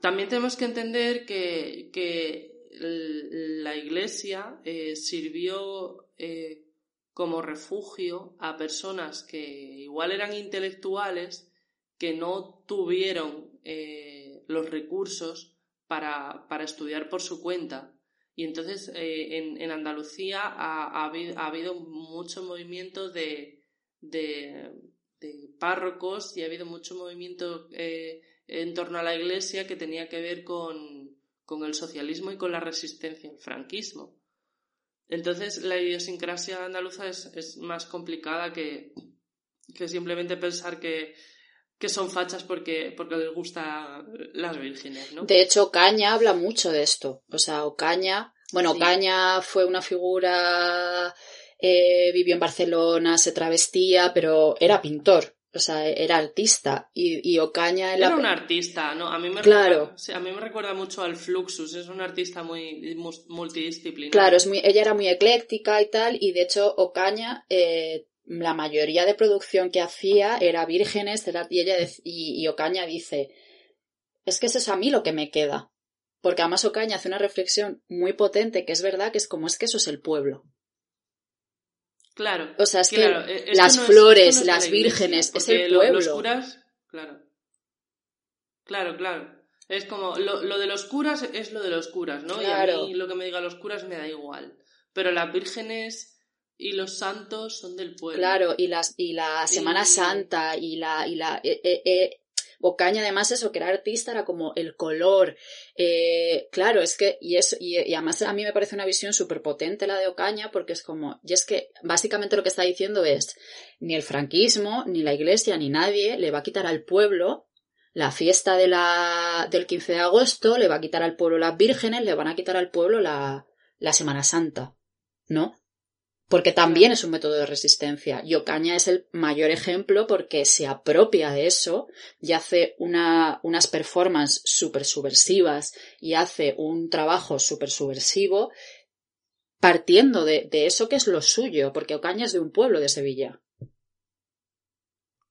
También tenemos que entender que, que la Iglesia eh, sirvió eh, como refugio a personas que igual eran intelectuales, que no tuvieron eh, los recursos para, estudiar por su cuenta. Y entonces eh, en, Andalucía ha, habido, mucho movimiento de, de, párrocos y ha habido mucho movimiento en torno a la iglesia que tenía que ver con, con el socialismo y con la resistencia al franquismo. Entonces la idiosincrasia andaluza es, más complicada que, simplemente pensar que, son fachas porque, porque les gustan las vírgenes, ¿no? De hecho, Ocaña habla mucho de esto. O sea, Ocaña, bueno, Ocaña fue una figura, eh, vivió en Barcelona, se travestía, pero era pintor o sea, era artista y, y Ocaña era un artista, ¿no? A mí me claro. recuerda, a mí me recuerda mucho al Fluxus, es un artista muy multidisciplinar. Claro, es muy, ella era muy ecléctica y tal, y de hecho Ocaña, eh, la mayoría de producción que hacía era vírgenes, era, y, ella y, y Ocaña dice, es que eso es a mí lo que me queda. Porque además Ocaña hace una reflexión muy potente, que es verdad que es como es que eso es el pueblo. Claro. O sea, es que las flores, las vírgenes, es el pueblo. Los curas, claro. Claro, claro. Es como, lo, lo, de los curas es lo de los curas, ¿no? Y a mí lo que me diga los curas me da igual. Pero las vírgenes y los santos son del pueblo. Claro, y las y la Semana Santa y la y la eh, eh, Ocaña, además, eso, que era artista, era como el color. Eh, claro, es que, y, eso, y, además a mí me parece una visión súper potente la de Ocaña, porque es como, y es que básicamente lo que está diciendo es, ni el franquismo, ni la iglesia, ni nadie le va a quitar al pueblo la fiesta de la, del 15 de agosto, le va a quitar al pueblo las vírgenes, le van a quitar al pueblo la, la Semana Santa, ¿no? Porque también es un método de resistencia. Y Ocaña es el mayor ejemplo porque se apropia de eso y hace una, unas performances súper subversivas y hace un trabajo súper subversivo partiendo de, de, eso que es lo suyo, porque Ocaña es de un pueblo de Sevilla.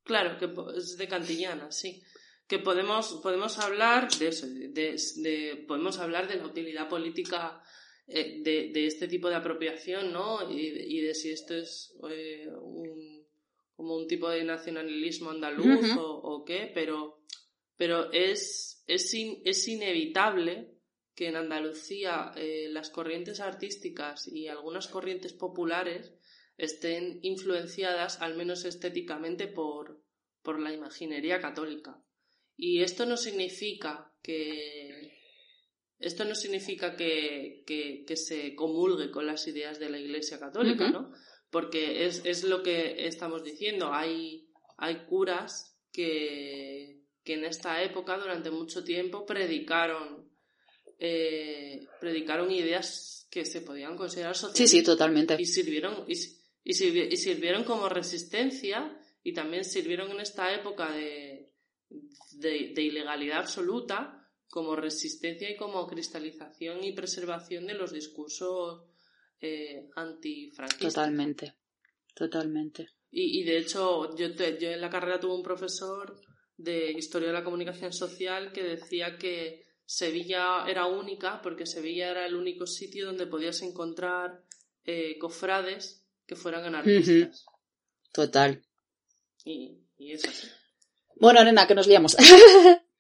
Claro, que es de Cantillana, sí. Que podemos, podemos hablar de eso, de, de, podemos hablar de la utilidad política eh, de, de, este tipo de apropiación, ¿no? Y, y de si esto es eh, un, como un tipo de nacionalismo andaluz uh -huh. o, o, qué, pero, pero es, es, in, es inevitable que en Andalucía eh, las corrientes artísticas y algunas corrientes populares estén influenciadas, al menos estéticamente, por, por la imaginería católica. Y esto no significa que, esto no significa que, que, que, se comulgue con las ideas de la Iglesia Católica, uh -huh. ¿no? Porque es, es, lo que estamos diciendo. Hay, hay curas que, que en esta época, durante mucho tiempo, predicaron, eh, predicaron ideas que se podían considerar sociales. Sí, sí, totalmente. Y sirvieron, y, y, sirvi y sirvieron como resistencia y también sirvieron en esta época de, de, de ilegalidad absoluta como resistencia y como cristalización y preservación de los discursos eh, antifranquistas. Totalmente, totalmente. Y, y de hecho, yo, te, yo en la carrera tuve un profesor de Historia de la Comunicación Social que decía que Sevilla era única porque Sevilla era el único sitio donde podías encontrar eh, cofrades que fueran anarquistas. Uh -huh. Total. Y, y es así. Bueno, nena, que nos liamos.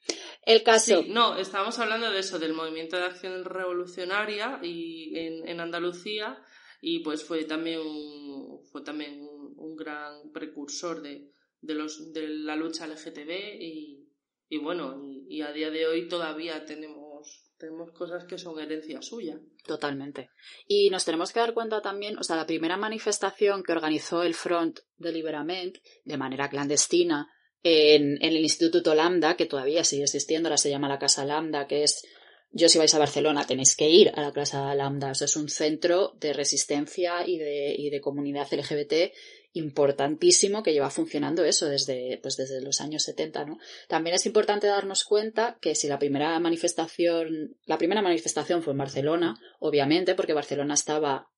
El caso. Sí, no, estábamos hablando de eso, del movimiento de acción revolucionaria y en, en Andalucía y pues fue también un, fue también un, un gran precursor de, de, los, de la lucha LGTB y, y bueno, y, y, a día de hoy todavía tenemos, tenemos cosas que son herencia suya. Totalmente. Y nos tenemos que dar cuenta también, o sea, la primera manifestación que organizó el Front de Liberament de manera clandestina en, el Instituto Lambda, que todavía sigue existiendo, ahora se llama la Casa Lambda, que es, yo si vais a Barcelona tenéis que ir a la Casa Lambda, o es un centro de resistencia y de, y de comunidad LGBT importantísimo que lleva funcionando eso desde, pues desde los años 70, ¿no? También es importante darnos cuenta que si la primera manifestación, la primera manifestación fue en Barcelona, obviamente, porque Barcelona estaba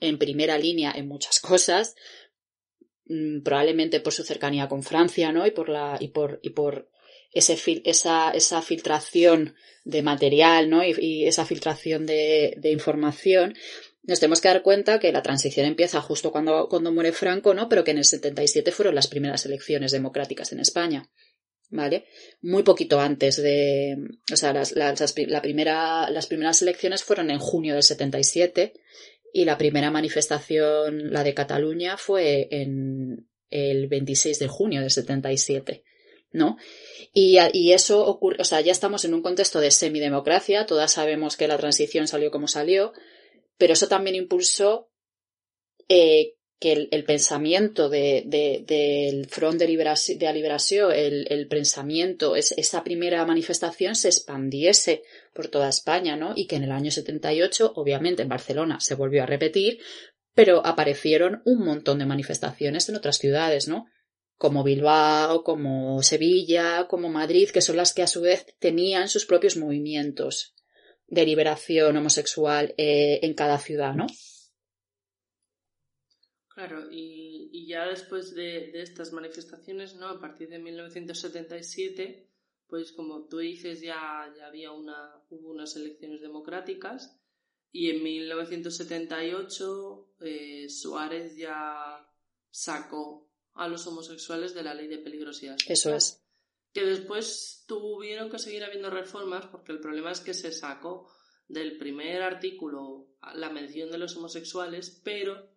en primera línea en muchas cosas, probablemente por su cercanía con Francia, ¿no? Y por la, y por, y por ese fil esa, esa filtración de material, ¿no? Y, esa filtración de, de, información. Nos tenemos que dar cuenta que la transición empieza justo cuando, cuando muere Franco, ¿no? Pero que en el 77 fueron las primeras elecciones democráticas en España. ¿Vale? Muy poquito antes de. O sea, las, las, la primera, las primeras elecciones fueron en junio del 77 y la primera manifestación, la de Cataluña, fue en el 26 de junio del 77, ¿no? Y, y eso ocurre, o sea, ya estamos en un contexto de semidemocracia, todas sabemos que la transición salió como salió, pero eso también impulsó eh, que el, pensamiento de, de, del Front de Liberació, de Liberació el, el, pensamiento, es, esa primera manifestación se expandiese por toda España, ¿no? Y que en el año 78, obviamente en Barcelona se volvió a repetir, pero aparecieron un montón de manifestaciones en otras ciudades, ¿no? Como Bilbao, como Sevilla, como Madrid, que son las que a su vez tenían sus propios movimientos de liberación homosexual eh, en cada ciudad, ¿no? Claro, y, ya después de, de, estas manifestaciones, ¿no? A partir de 1977, pues como tú dices, ya, ya había una, hubo unas elecciones democráticas y en 1978 eh, Suárez ya sacó a los homosexuales de la ley de peligrosidad. Eso es. Que después tuvieron que seguir habiendo reformas porque el problema es que se sacó del primer artículo la mención de los homosexuales, pero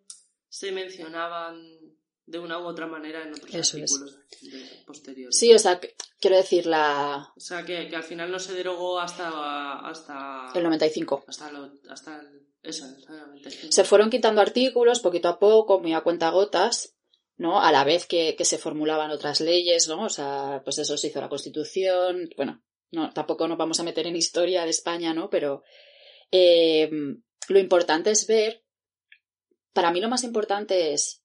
se mencionaban de una u otra manera en otros Eso artículos de, posteriores. Sí, o sea, quiero decir la... O sea, que, que, al final no se derogó hasta... hasta el 95. Hasta, lo, hasta el, eso, el 95. Se fueron quitando artículos poquito a poco, muy a cuenta gotas, ¿no? A la vez que, se formulaban otras leyes, ¿no? O sea, pues eso se hizo la Constitución, bueno, no, tampoco nos vamos a meter en historia de España, ¿no? Pero eh, lo importante es ver, para mí lo más importante es,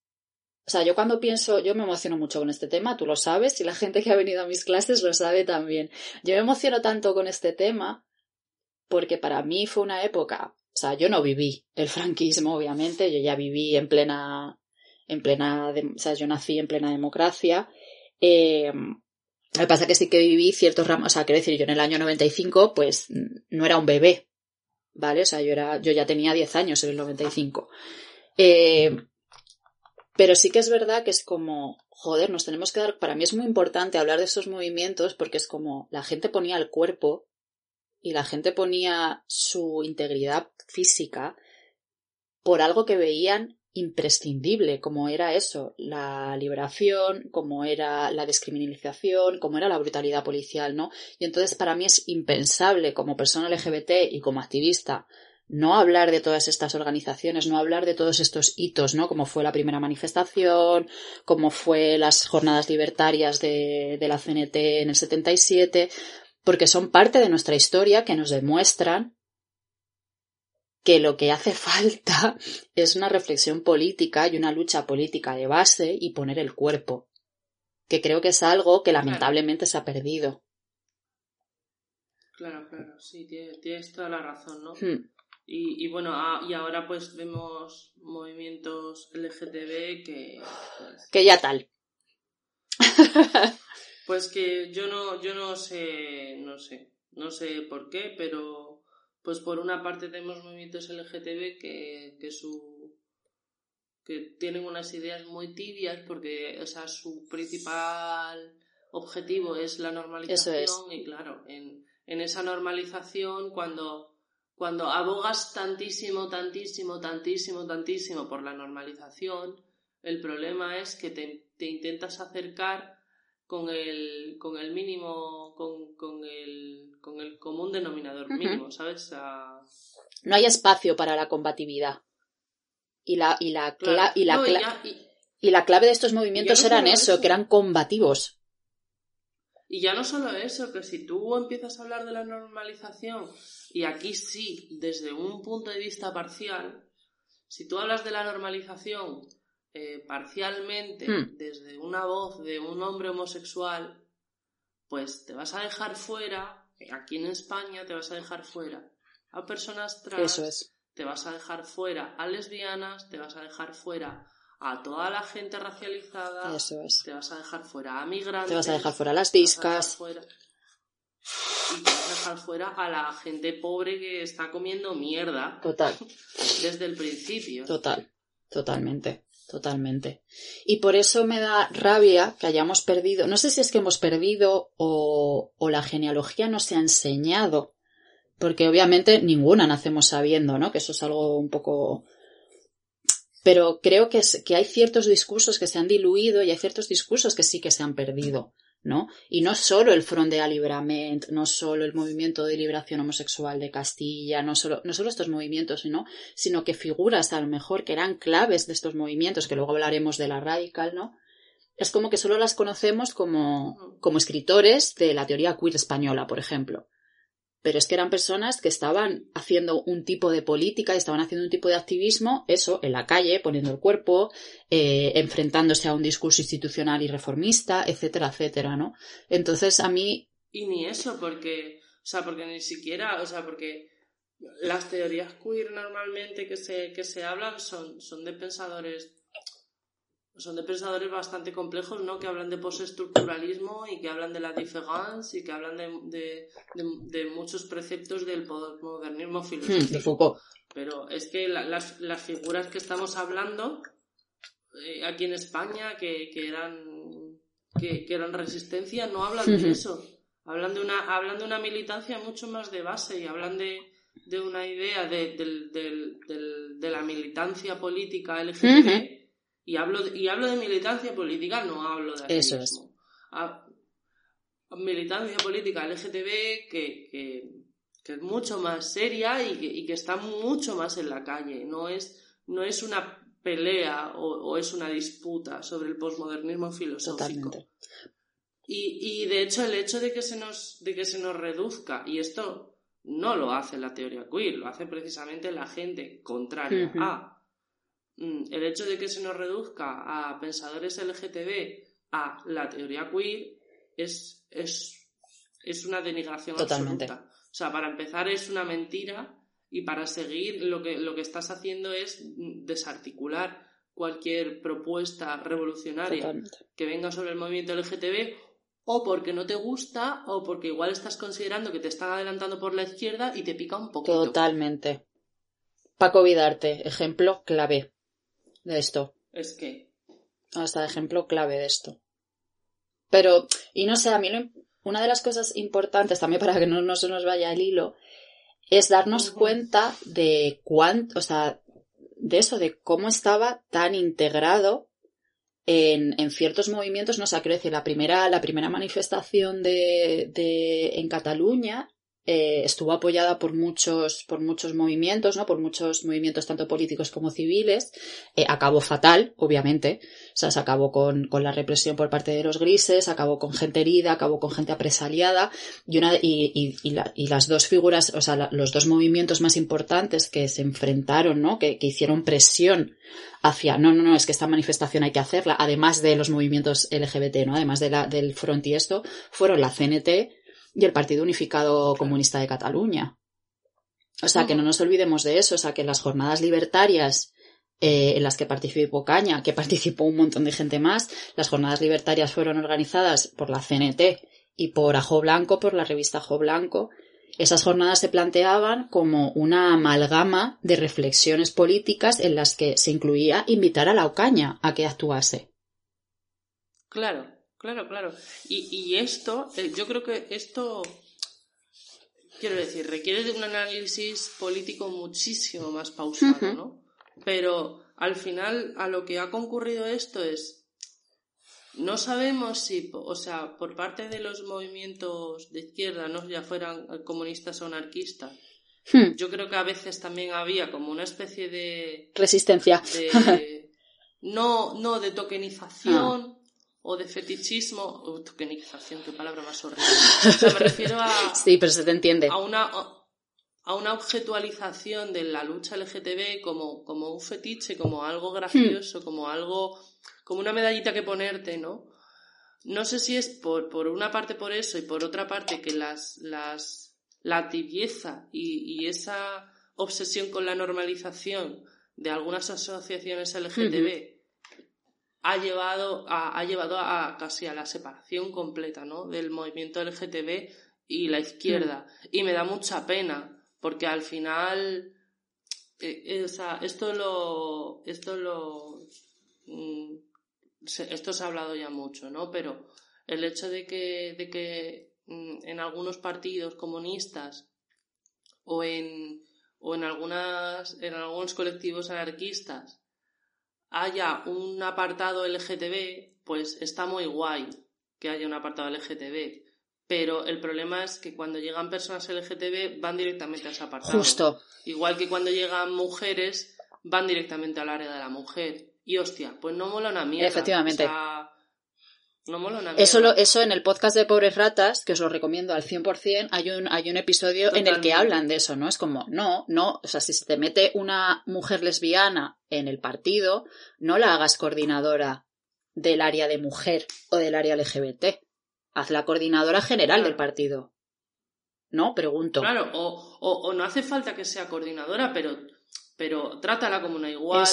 o sea, yo cuando pienso, yo me emociono mucho con este tema, tú lo sabes, y la gente que ha venido a mis clases lo sabe también. Yo me emociono tanto con este tema porque para mí fue una época, o sea, yo no viví el franquismo, obviamente, yo ya viví en plena en plena, o sea, yo nací en plena democracia. Eh, lo que pasa que sí que viví ciertos ramos, o sea, quiero decir, yo en el año 95, pues no era un bebé, ¿vale? O sea, yo, era, yo ya tenía 10 años en el 95. Eh, pero sí que es verdad que es como, joder, nos tenemos que dar, para mí es muy importante hablar de esos movimientos porque es como la gente ponía el cuerpo y la gente ponía su integridad física por algo que veían imprescindible, como era eso, la liberación, como era la descriminalización, como era la brutalidad policial, ¿no? Y entonces para mí es impensable como persona LGBT y como activista no hablar de todas estas organizaciones, no hablar de todos estos hitos, ¿no? Como fue la primera manifestación, como fue las jornadas libertarias de, de la CNT en el 77, porque son parte de nuestra historia que nos demuestran que lo que hace falta es una reflexión política y una lucha política de base y poner el cuerpo, que creo que es algo que lamentablemente se ha perdido. Claro, claro, sí, tienes, toda la razón, ¿no? Hmm. Y, bueno, ah, y ahora pues vemos movimientos LGTB que... Pues que ya tal. pues que yo no, yo no sé, no sé, no sé por qué, pero pues por una parte tenemos movimientos LGTB que, que su que tienen unas ideas muy tibias porque o sea, su principal objetivo es la normalización y claro, en, en esa normalización cuando, cuando abogas tantísimo, tantísimo, tantísimo, tantísimo por la normalización, el problema es que te, te intentas acercar con el, con el mínimo, con, con, el, con el común denominador mínimo, ¿sabes? No hay espacio para la combatividad. Y la, y la, y, la y, la clave de estos movimientos eran eso, que eran combativos. Y ya no solo eso, que si tú empiezas a hablar de la normalización, y aquí sí, desde un punto de vista parcial, si tú hablas de la normalización eh, parcialmente hmm. desde una voz de un hombre homosexual, pues te vas a dejar fuera, aquí en España te vas a dejar fuera a personas trans, te vas a dejar fuera a lesbianas, te vas a dejar fuera a toda la gente racializada, te vas a dejar fuera a migrantes, te vas a dejar fuera a las discas. Y te vas a dejar fuera a la gente pobre que está comiendo mierda. Total. Desde el principio. Total. Totalmente. Totalmente. Y por eso me da rabia que hayamos perdido, no sé si es que hemos perdido o, o la genealogía no se ha enseñado, porque obviamente ninguna nacemos sabiendo, ¿no? Que eso es algo un poco... Pero creo que, es, que hay ciertos discursos que se han diluido y hay ciertos discursos que sí que se han perdido. ¿no? Y no solo el Front de Alibrament, no solo el movimiento de liberación homosexual de Castilla, no solo, no solo estos movimientos, ¿no? sino que figuras a lo mejor que eran claves de estos movimientos, que luego hablaremos de la radical, ¿no? Es como que solo las conocemos como, como escritores de la teoría queer española, por ejemplo pero es que eran personas que estaban haciendo un tipo de política, estaban haciendo un tipo de activismo, eso, en la calle, poniendo el cuerpo, eh, enfrentándose a un discurso institucional y reformista, etcétera, etcétera, ¿no? Entonces, a mí... Y ni eso, porque, o sea, porque ni siquiera, o sea, porque las teorías queer normalmente que se, que se hablan son, son de pensadores son de pensadores bastante complejos, ¿no? Que hablan de postestructuralismo y que hablan de la différence y que hablan de, de, muchos preceptos del modernismo hmm, filosófico. Pero es que las, las, figuras que estamos hablando eh, aquí en España, que, que eran que, eran resistencia, no hablan de eso. Hablan de una, hablan de una militancia mucho más de base y hablan de, de una idea de, de, la militancia política LGBT y hablo, de, y hablo de militancia política, no hablo de Eso es. militancia política LGTB que, que, que, es mucho más seria y que, y que está mucho más en la calle. No es, no es una pelea o, es una disputa sobre el posmodernismo filosófico. Y, y, de hecho el hecho de que, se nos, de que se nos reduzca, y esto no lo hace la teoría queer, lo hace precisamente la gente contraria a mm, el hecho de que se nos reduzca a pensadores LGTB a la teoría queer es, es, es una denigración Totalmente. absoluta. O sea, para empezar es una mentira y para seguir lo que, lo que estás haciendo es desarticular cualquier propuesta revolucionaria que venga sobre el movimiento LGTB o porque no te gusta o porque igual estás considerando que te están adelantando por la izquierda y te pica un poquito. Totalmente. Paco Vidarte, ejemplo clave de esto. Es que. Hasta ejemplo clave de esto. Pero, y no sé, a mí una de las cosas importantes también para que no, no se nos vaya el hilo es darnos cuenta de cuánto, o sea, de eso, de cómo estaba tan integrado en, en, ciertos movimientos, no sé, sea, la primera, la primera manifestación de, de, en Cataluña eh, estuvo apoyada por muchos, por muchos movimientos, ¿no? Por muchos movimientos tanto políticos como civiles. Eh, acabó fatal, obviamente. O sea, se acabó con, con, la represión por parte de los grises, acabó con gente herida, acabó con gente apresaliada. Y una, y, y, la, y las dos figuras, o sea, los dos movimientos más importantes que se enfrentaron, ¿no? Que, que hicieron presión hacia, no, no, no, es que esta manifestación hay que hacerla, además de los movimientos LGBT, ¿no? Además de la, del front y esto, fueron la CNT, y el Partido Unificado Comunista de Cataluña. O sea, que no nos olvidemos de eso, o sea, que las jornadas libertarias eh, en las que participó Caña, que participó un montón de gente más, las jornadas libertarias fueron organizadas por la CNT y por Ajo Blanco, por la revista Ajo Blanco. Esas jornadas se planteaban como una amalgama de reflexiones políticas en las que se incluía invitar a la Ocaña a que actuase. Claro, Claro, claro. Y, esto, eh, yo creo que esto, quiero decir, requiere de un análisis político muchísimo más pausado, ¿no? Pero al final, a lo que ha concurrido esto es, no sabemos si, o sea, por parte de los movimientos de izquierda, no ya fueran comunistas o anarquistas, hmm. yo creo que a veces también había como una especie de... Resistencia. no, no, de tokenización. Ah o de fetichismo, o tokenización, qué palabra más horrible. O sea, me refiero a. Sí, pero se te entiende. A una, a una objetualización de la lucha LGTB como, como un fetiche, como algo gracioso, hmm. como algo. como una medallita que ponerte, ¿no? No sé si es por, por una parte por eso y por otra parte que las, las, la tibieza y, y esa obsesión con la normalización de algunas asociaciones LGTB ha llevado a, ha llevado a casi a la separación completa ¿no? del movimiento LGTB y la izquierda. Mm. Y me da mucha pena, porque al final eh, eh, esto lo esto lo mm, esto se ha hablado ya mucho, ¿no? Pero el hecho de que, de que mm, en algunos partidos comunistas o en, o en algunas en algunos colectivos anarquistas haya un apartado LGTB, pues está muy guay que haya un apartado LGTB. Pero el problema es que cuando llegan personas LGTB van directamente a ese apartado. Justo. Igual que cuando llegan mujeres van directamente al área de la mujer. Y hostia, pues no mola una mierda. Efectivamente. No mola eso, eso en el podcast de Pobres Ratas, que os lo recomiendo al 100%, hay un, hay un episodio en el que hablan de eso, ¿no? Es como, no, no, o sea, si se te mete una mujer lesbiana en el partido, no la hagas coordinadora del área de mujer o del área LGBT. Haz la coordinadora general del partido. ¿No? Pregunto. Claro, o, o, no hace falta que sea coordinadora, pero pero trátala como una igual,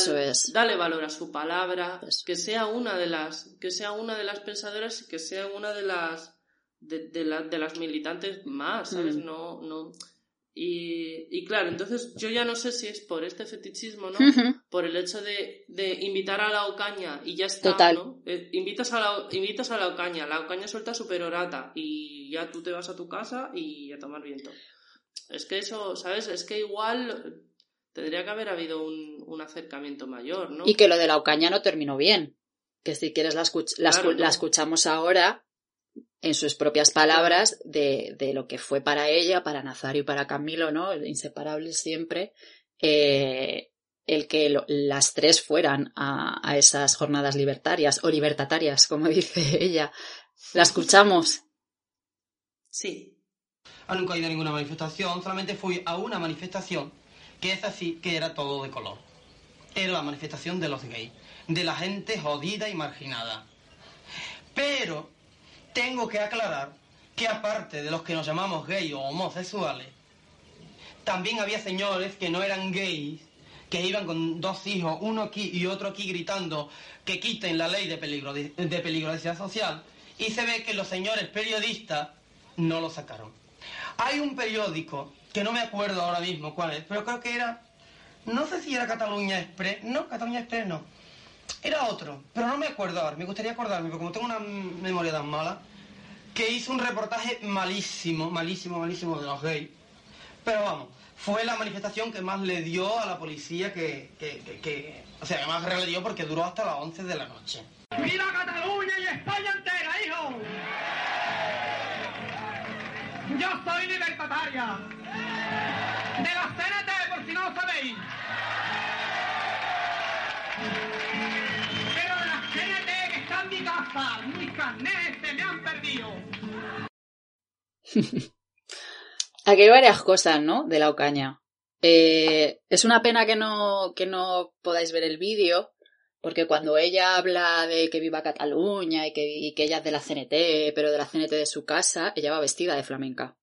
dale valor a su palabra, que sea una de las, que sea una de las pensadoras y que sea una de las de, de, las militantes más, ¿sabes? Mm. No, no. Y, y, claro, entonces yo ya no sé si es por este fetichismo, ¿no? Por el hecho de, de, invitar a la ocaña y ya está, ¿no? Eh, invitas, a la, invitas a la ocaña, la ocaña suelta su perorata y ya tú te vas a tu casa y a tomar viento. Es que eso, ¿sabes? Es que igual tendría que haber habido un, un, acercamiento mayor, ¿no? Y que lo de la Ocaña no terminó bien. Que si quieres la, la, escuchamos ahora en sus propias palabras de, de, lo que fue para ella, para Nazario y para Camilo, ¿no? Inseparables siempre. Eh, el que las tres fueran a, a, esas jornadas libertarias o libertatarias, como dice ella. ¿La escuchamos? Sí. Ah, nunca he ido a ninguna manifestación, solamente fui a una manifestación que es así, que era todo de color. Era la manifestación de los gays, de la gente jodida y marginada. Pero tengo que aclarar que aparte de los que nos llamamos gays o homosexuales, también había señores que no eran gays, que iban con dos hijos, uno aquí y otro aquí gritando que quiten la ley de, peligro, de peligrosidad social, y se ve que los señores periodistas no lo sacaron. Hay un periódico, que no me acuerdo ahora mismo cuál es, pero creo que era, no sé si era Cataluña Express, no, Cataluña Express no, era otro, pero no me acuerdo ahora, me gustaría acordarme, porque como tengo una memoria tan mala, que hizo un reportaje malísimo, malísimo, malísimo de los gays. Pero vamos, fue la manifestación que más le dio a la policía que, que, que, o sea, que más le dio porque duró hasta las 11 de la noche. ¡Viva Cataluña y España entera, hijo! Yo soy libertataria. De la CNT, por si no lo sabéis. Pero de la CNT que está en mi casa, mis carnets se me han perdido. Aquí hay varias cosas, ¿no? De la Ocaña. Eh, es una pena que no, que no podáis ver el vídeo, porque cuando ella habla de que viva Cataluña y que, y que ella es de la CNT, pero de la CNT de su casa, ella va vestida de flamenca.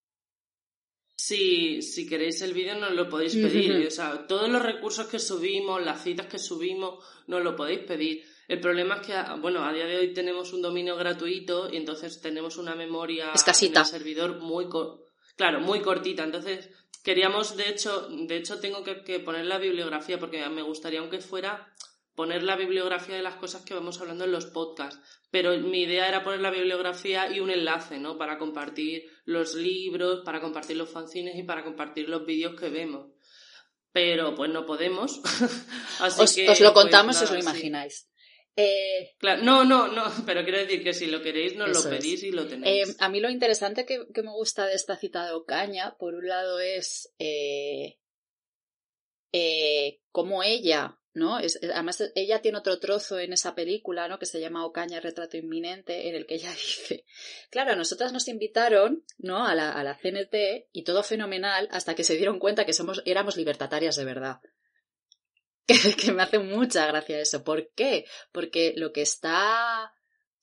Si, si queréis el vídeo nos lo podéis pedir. O sea, todos los recursos que subimos, las citas que subimos, nos lo podéis pedir. El problema es que, bueno, a día de hoy tenemos un dominio gratuito y entonces tenemos una memoria en el servidor muy, claro, muy cortita. Entonces, queríamos, de hecho, de hecho tengo que, que poner la bibliografía porque me gustaría, aunque fuera, poner la bibliografía de las cosas que vamos hablando en los podcasts. Pero mi idea era poner la bibliografía y un enlace, ¿no? Para compartir los libros, para compartir los fanzines y para compartir los vídeos que vemos. Pero pues no podemos. Así os, que, os lo pues, contamos, os lo imagináis. Eh, claro, no, no, no, pero quiero decir que si lo queréis, nos lo pedís y lo tenéis. Eh, a mí lo interesante que, que, me gusta de esta cita de Ocaña, por un lado, es eh, eh cómo ella ¿no? Además, ella tiene otro trozo en esa película, ¿no? Que se llama Ocaña, Retrato Inminente, en el que ella dice, claro, a nosotras nos invitaron, ¿no? A la, a la CNT y todo fenomenal hasta que se dieron cuenta que somos, éramos libertarias de verdad. Que, me hace mucha gracia eso. ¿Por qué? Porque lo que está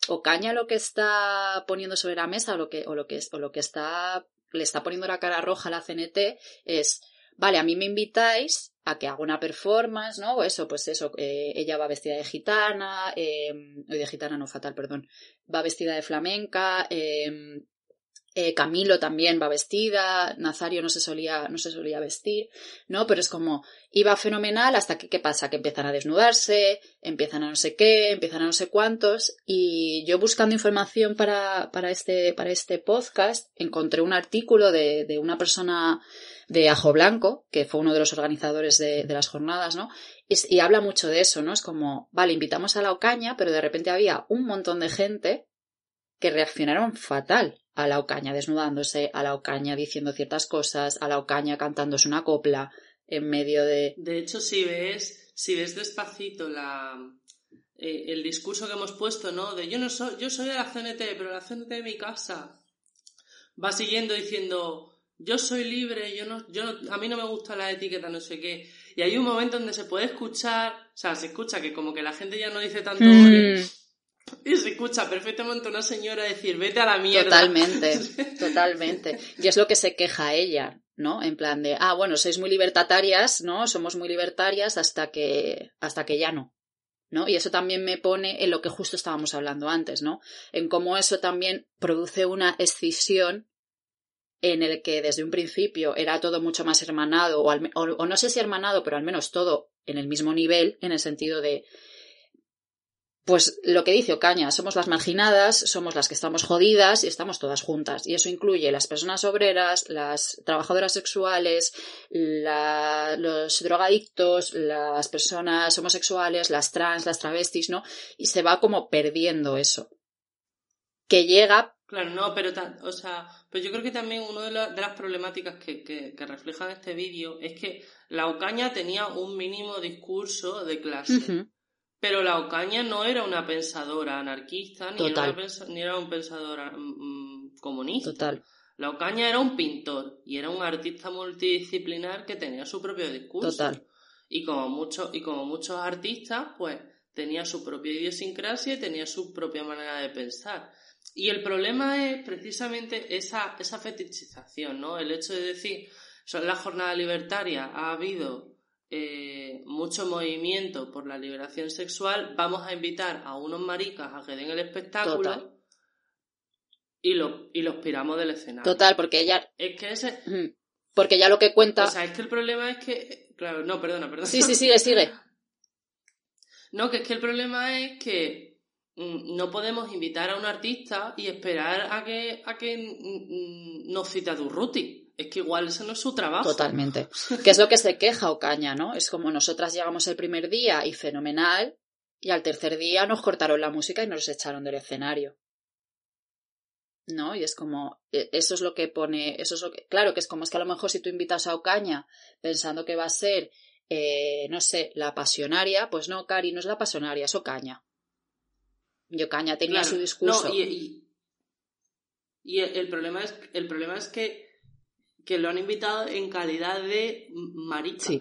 Ocaña lo que está poniendo sobre la mesa o lo que, o lo que, o lo que está, le está poniendo la cara roja a la CNT es, vale, a mí me invitáis, a que haga una performance, ¿no? O eso, pues eso, eh, ella va vestida de gitana, eh, de gitana no fatal, perdón, va vestida de flamenca, eh, eh, Camilo también va vestida, Nazario no se solía, no se solía vestir, ¿no? Pero es como, iba fenomenal hasta que, ¿qué pasa? Que empiezan a desnudarse, empiezan a no sé qué, empiezan a no sé cuántos, y yo buscando información para, para este, para este podcast, encontré un artículo de, de una persona de Ajo Blanco, que fue uno de los organizadores de, de las jornadas, ¿no? Y, y habla mucho de eso, ¿no? Es como, vale, invitamos a la Ocaña, pero de repente había un montón de gente que reaccionaron fatal a la ocaña desnudándose, a la ocaña diciendo ciertas cosas, a la ocaña cantándose una copla en medio de. De hecho, si ves, si ves despacito la eh, el discurso que hemos puesto, ¿no? De yo no soy, yo soy de la CNT, pero la CNT de mi casa. Va siguiendo diciendo yo soy libre, yo no, yo a mí no me gusta la etiqueta, no sé qué. Y hay un momento donde se puede escuchar, o sea, se escucha que como que la gente ya no dice tanto mm. Y se escucha perfectamente una señora decir, vete a la mierda. Totalmente, totalmente. Y es lo que se queja ella, ¿no? En plan de, ah, bueno, sois muy libertarias, ¿no? Somos muy libertarias hasta que, hasta que ya no. ¿No? Y eso también me pone en lo que justo estábamos hablando antes, ¿no? En cómo eso también produce una escisión en el que desde un principio era todo mucho más hermanado, o, o no sé si hermanado, pero al menos todo en el mismo nivel, en el sentido de pues lo que dice Ocaña, somos las marginadas, somos las que estamos jodidas y estamos todas juntas. Y eso incluye las personas obreras, las trabajadoras sexuales, los drogadictos, las personas homosexuales, las trans, las travestis, ¿no? Y se va como perdiendo eso. Que llega. Claro, no, pero, o sea, pero yo creo que también una de, las problemáticas que, que refleja este vídeo es que la Ocaña tenía un mínimo discurso de clase. Pero la Ocaña no era una pensadora anarquista ni, era, ni era, un pensador mm, mm, comunista. Total. La Ocaña era un pintor y era un artista multidisciplinar que tenía su propio discurso. Total. Y como, muchos y como muchos artistas, pues tenía su propia idiosincrasia y tenía su propia manera de pensar. Y el problema es precisamente esa, esa fetichización, ¿no? El hecho de decir, son la jornada libertaria, ha habido eh, mucho movimiento por la liberación sexual, vamos a invitar a unos maricas a que den el espectáculo y, lo, y los piramos del escenario. Total, porque ella... Es que ese... Porque ya lo que cuenta... O sea, es que el problema es que... Claro, no, perdona, perdona. Sí, sí, sigue, sigue. No, que es que el problema es que mm, no podemos invitar a un artista y esperar a que, a que mm, nos cite a Durruti. Es que igual ese no es su trabajo. Totalmente. Que es lo que se queja Ocaña, ¿no? Es como nosotras llegamos el primer día y fenomenal, y al tercer día nos cortaron la música y nos echaron del escenario. ¿no? Y es como, e, eso es lo que pone, eso es lo que, claro, que es como es que a lo mejor si tú invitas a Ocaña pensando que va a ser, eh, no sé, la pasionaria, pues no, Cari, no es la pasionaria, es Ocaña. Y Ocaña tenía su discurso. y, el, problema es, el problema es que, que lo han invitado en calidad de marica. Sí,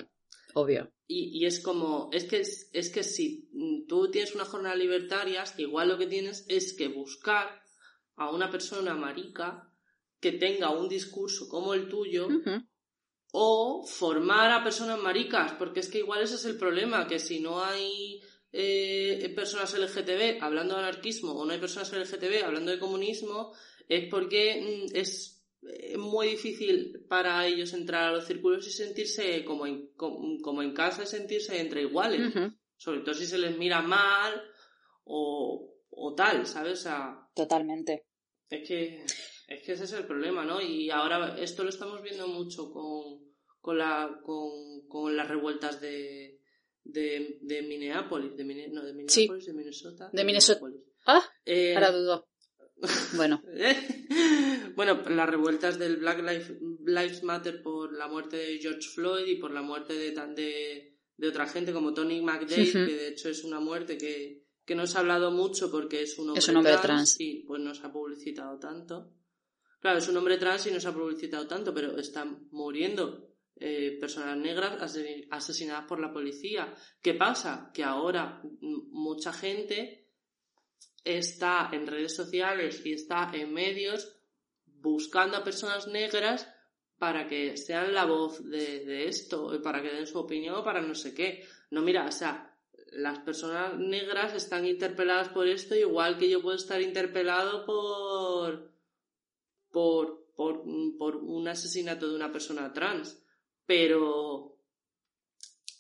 obvio. Y, y, es como, es que, es que si tú tienes una jornada libertaria, igual lo que tienes es que buscar a una persona marica que tenga un discurso como el tuyo o formar a personas maricas, porque es que igual ese es el problema, que si no hay eh, personas LGTB hablando de anarquismo o no hay personas LGTB hablando de comunismo, es porque mm, es muy difícil para ellos entrar a los círculos y sentirse como en, como, en casa y sentirse entre iguales. Sobre todo si se les mira mal o, o tal, ¿sabes? Totalmente. Es que, es que ese es el problema, ¿no? Y ahora esto lo estamos viendo mucho con, con, la, con, con las revueltas de, de, de Minneapolis, de, no, de Minneapolis, de Minnesota. De, Minnesota. Ah, eh, ahora dudo. Bueno. bueno, las revueltas del Black Lives, Matter por la muerte de George Floyd y por la muerte de, de, de otra gente como Tony McDade, que de hecho es una muerte que, que no se ha hablado mucho porque es un hombre, trans, y pues no se ha publicitado tanto. Claro, es un hombre trans y no se ha publicitado tanto, pero están muriendo eh, personas negras asesinadas por la policía. ¿Qué pasa? Que ahora mucha gente está en redes sociales y está en medios buscando a personas negras para que sean la voz de, de esto, para que den su opinión, para no sé qué. No, mira, o sea, las personas negras están interpeladas por esto igual que yo puedo estar interpelado por por, por, un asesinato de una persona trans. Pero,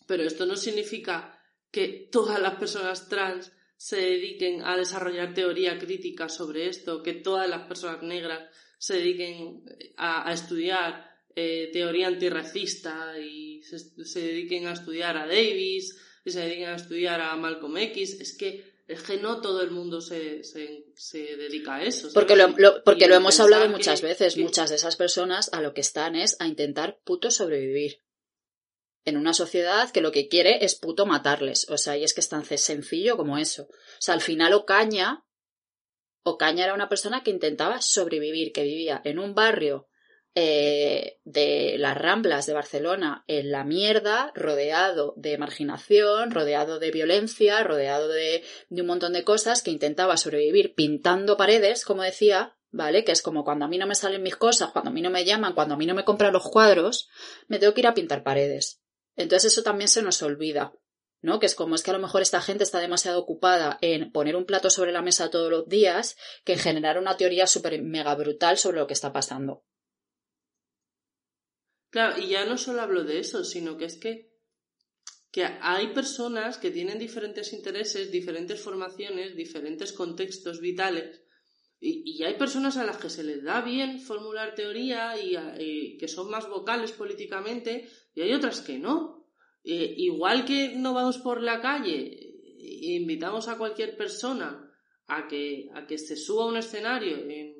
pero esto no significa que todas las personas trans se dediquen a desarrollar teoría crítica sobre esto, que todas las personas negras se dediquen a, estudiar eh, teoría antirracista y se dediquen a estudiar a Davis que se dediquen a estudiar a Malcolm X, es que es que no todo el mundo se, se, dedica a eso. Porque lo, porque lo hemos hablado muchas veces, muchas de esas personas a lo que están es a intentar puto sobrevivir. En una sociedad que lo que quiere es puto matarles. O sea, y es que es tan sencillo como eso. O sea, al final Ocaña, Ocaña era una persona que intentaba sobrevivir, que vivía en un barrio eh, de las Ramblas de Barcelona en la mierda, rodeado de marginación, rodeado de violencia, rodeado de, de un montón de cosas, que intentaba sobrevivir pintando paredes, como decía, ¿vale? Que es como cuando a mí no me salen mis cosas, cuando a mí no me llaman, cuando a mí no me compran los cuadros, me tengo que ir a pintar paredes. Entonces eso también se nos olvida. ¿no? Que es como es que a lo mejor esta gente está demasiado ocupada en poner un plato sobre la mesa todos los días que en generar una teoría súper mega brutal sobre lo que está pasando. Claro, y ya no solo hablo de eso, sino que es que, que hay personas que tienen diferentes intereses, diferentes formaciones, diferentes contextos vitales, y, hay personas a las que se les da bien formular teoría y, que son más vocales políticamente, y hay otras que no. igual que no vamos por la calle e invitamos a cualquier persona a que, a que se suba a un escenario en,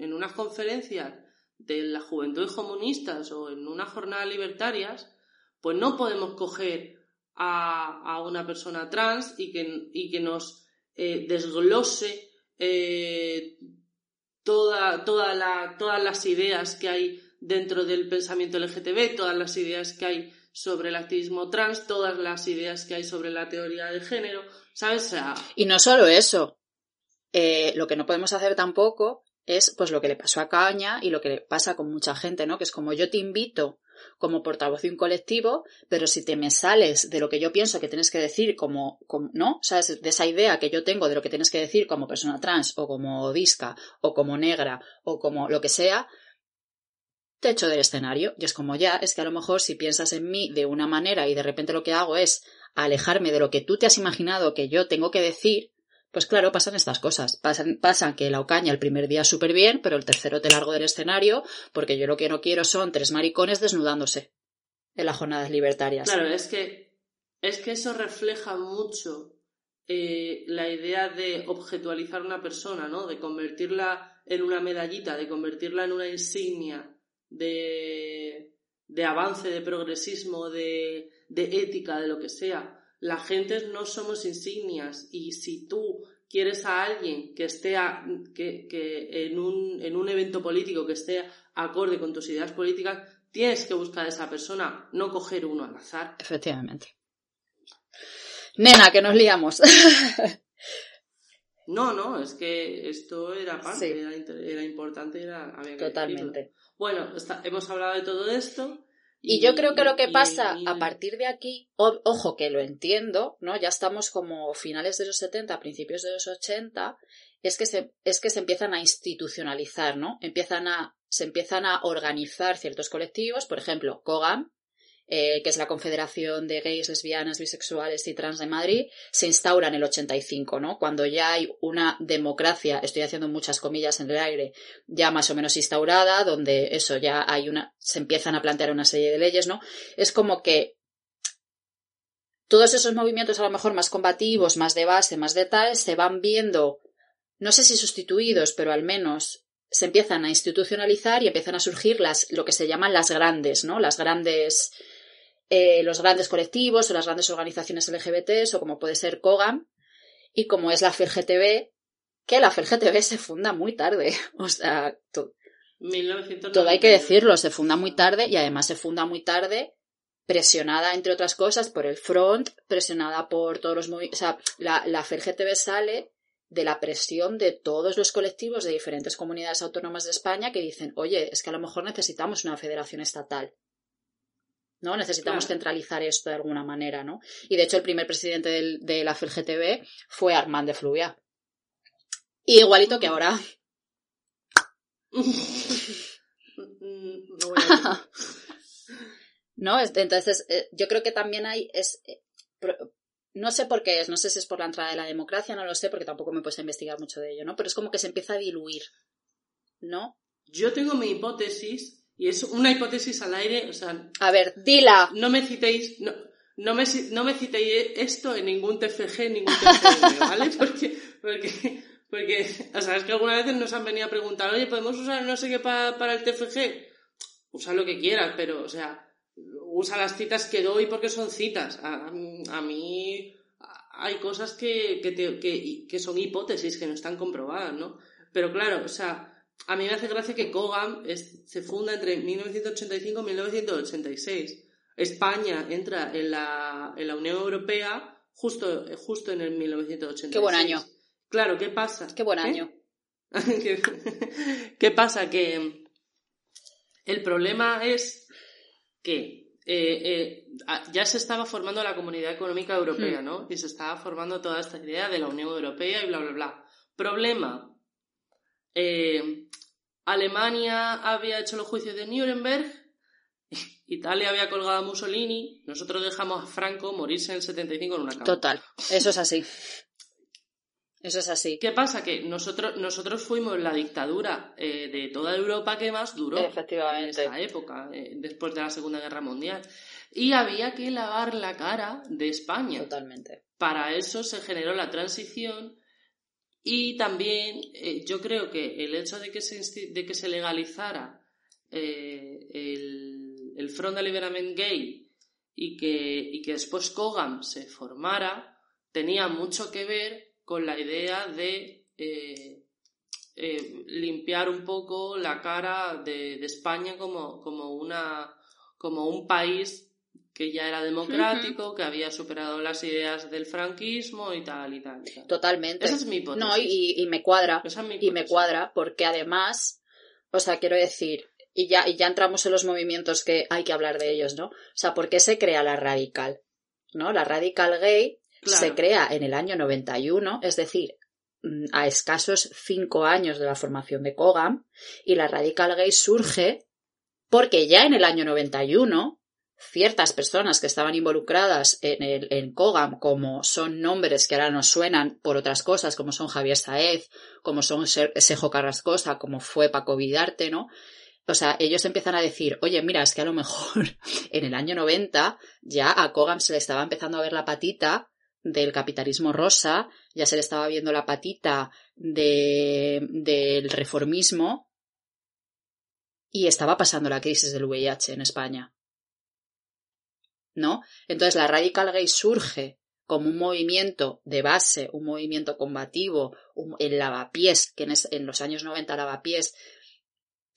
en, unas conferencias de la juventud comunistas o en una jornada libertarias, Pues no podemos coger a, una persona trans y que, y que nos eh, desglose eh, toda, toda la, todas las ideas que hay dentro del pensamiento LGTB, todas las ideas que hay sobre el activismo trans, todas las ideas que hay sobre la teoría de género, ¿sabes? Y no solo eso, eh, lo que no podemos hacer tampoco es pues lo que le pasó a Caña y lo que le pasa con mucha gente, ¿no? Que es como yo te invito como portavoz de un colectivo, pero si te me sales de lo que yo pienso que tienes que decir como, como ¿no? ¿Sabes? De esa idea que yo tengo de lo que tienes que decir como persona trans o como disca o como negra o como lo que sea, te echo del escenario. Y es como ya, es que a lo mejor si piensas en mí de una manera y de repente lo que hago es alejarme de lo que tú te has imaginado que yo tengo que decir, pues claro, pasan estas cosas. Pasan, pasan que la Ocaña el primer día súper bien, pero el tercero te largo del escenario porque yo lo que no quiero son tres maricones desnudándose en las jornadas libertarias. Claro, es que, es que eso refleja mucho eh, la idea de objetualizar una persona, ¿no? De convertirla en una medallita, de convertirla en una insignia de, de avance, de progresismo, de, de ética, de lo que sea la gente no somos insignias y si tú quieres a alguien que esté que, en, un, en un evento político que esté acorde con tus ideas políticas, tienes que buscar a esa persona, no coger uno al azar. Efectivamente. Nena, que nos liamos. no, no, es que esto era parte, era, importante, era, había que Totalmente. Bueno, hemos hablado de todo esto. Y, yo creo que lo que pasa a partir de aquí, ojo que lo entiendo, ¿no? Ya estamos como finales de los 70, principios de los 80, es que se, es que se empiezan a institucionalizar, ¿no? Empiezan a, se empiezan a organizar ciertos colectivos, por ejemplo, COGAM, eh, que es la Confederación de Gays, Lesbianas, Bisexuales y Trans de Madrid, se instaura en el 85, ¿no? Cuando ya hay una democracia, estoy haciendo muchas comillas en el aire, ya más o menos instaurada, donde eso ya hay una, se empiezan a plantear una serie de leyes, ¿no? Es como que todos esos movimientos a lo mejor más combativos, más de base, más de tal, se van viendo, no sé si sustituidos, pero al menos se empiezan a institucionalizar y empiezan a surgir las, lo que se llaman las grandes, ¿no? Las grandes eh, los grandes colectivos o las grandes organizaciones LGBT o como puede ser COGAM y como es la FERGTB, que la FERGTB se funda muy tarde. O sea, todo hay que decirlo, se funda muy tarde y además se funda muy tarde presionada, entre otras cosas, por el front, presionada por todos los movimientos. O sea, la, la FERGTB sale de la presión de todos los colectivos de diferentes comunidades autónomas de España que dicen, oye, es que a lo mejor necesitamos una federación estatal. ¿No? Necesitamos centralizar esto de alguna manera, ¿no? Y de hecho el primer presidente de la FLGTB fue Armand de Fluvia. igualito que ahora. no, entonces eh, yo creo que también hay es eh, no sé por qué es, no sé si es por la entrada de la democracia, no lo sé porque tampoco me he investigar mucho de ello, ¿no? Pero es como que se empieza a diluir, ¿no? Yo tengo mi hipótesis y es una hipótesis al aire, o sea... A ver, dila. No me citéis, no, no, me, no me citéis esto en ningún TFG, en ningún TFG, ¿vale? Porque, porque, porque, o sea, es que algunas veces nos han venido a preguntar, oye, ¿podemos usar no sé qué para, para el TFG? Usa lo que quieras, pero, o sea, usa las citas que doy porque son citas. A, a mí hay cosas que, que, que, que son hipótesis, que no están comprobadas, ¿no? Pero claro, o sea, a mí me hace gracia que COGAM se funda entre 1985 y 1986. España entra en la, en la Unión Europea justo, justo en el 1986. Qué buen año. Claro, ¿qué pasa? Qué buen año. ¿Qué, pasa? Que el problema es que eh, eh, ya se estaba formando la Comunidad Económica Europea, hmm. ¿no? Y se estaba formando toda esta idea de la Unión Europea y bla, bla, bla. Problema, eh, Alemania había hecho los juicios de Nuremberg, Italia había colgado a Mussolini, nosotros dejamos a Franco morirse en el 75 en una cama. Total, eso es así. Eso es así. ¿Qué pasa? Que nosotros, nosotros fuimos la dictadura eh, de toda Europa que más duró en esa época, eh, después de la Segunda Guerra Mundial. Y había que lavar la cara de España. Totalmente. Para eso se generó la transición y también eh, yo creo que el hecho de que se, de que se legalizara eh, el, el Front de Liberament Gay y que, y que después Kogan se formara tenía mucho que ver con la idea de eh, eh, limpiar un poco la cara de, España como, como, una, como un país que ya era democrático, que había superado las ideas del franquismo y tal y tal. Totalmente. Esa es mi hipótesis. No, y, me cuadra. y me cuadra porque además, o sea, quiero decir, y ya, y ya entramos en los movimientos que hay que hablar de ellos, ¿no? O sea, ¿por qué se crea la radical? ¿No? La radical gay se crea en el año 91, es decir, mm, a escasos cinco años de la formación de Cogam, y la radical gay surge porque ya en el año 91 ciertas personas que estaban involucradas en, el, en Cogam, como son nombres que ahora nos suenan por otras cosas, como son Javier Saez, como son Sejo Carrascosa, como fue Paco Vidarte, ¿no? O sea, ellos empiezan a decir, oye, mira, es que a lo mejor en el año 90 ya a Cogam se le estaba empezando a ver la patita del capitalismo rosa, ya se le estaba viendo la patita de, del reformismo y estaba pasando la crisis del VIH en España. ¿No? Entonces la Radical Gay surge como un movimiento de base, un movimiento combativo, el lavapiés, que en, los años 90 lavapiés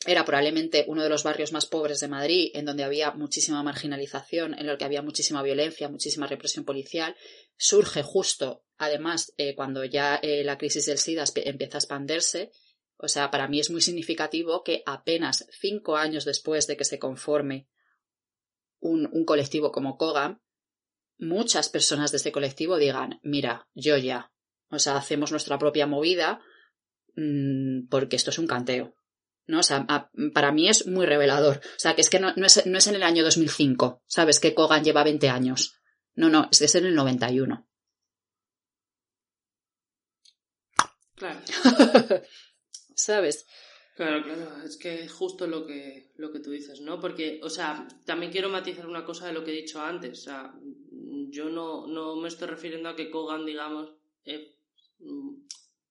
era probablemente uno de los barrios más pobres de Madrid, en donde había muchísima marginalización, en el que había muchísima violencia, muchísima represión policial, surge justo, además, eh, cuando ya eh, la crisis del SIDA empieza a expandirse. O sea, para mí es muy significativo que apenas cinco años después de que se conforme un, colectivo como Kogan, muchas personas de ese colectivo digan, mira, yo ya, o sea, hacemos nuestra propia movida mm, porque esto es un canteo. ¿no? O sea, para mí es muy revelador. O sea, que es que no, es, no es en el año 2005, ¿sabes? Que Kogan lleva 20 años. No, no, es en el 91. Claro. ¿Sabes? Claro, claro, es que es justo lo que, lo que tú dices, ¿no? Porque, o sea, también quiero matizar una cosa de lo que he dicho antes. O sea, yo no, no me estoy refiriendo a que Kogan, digamos, eh,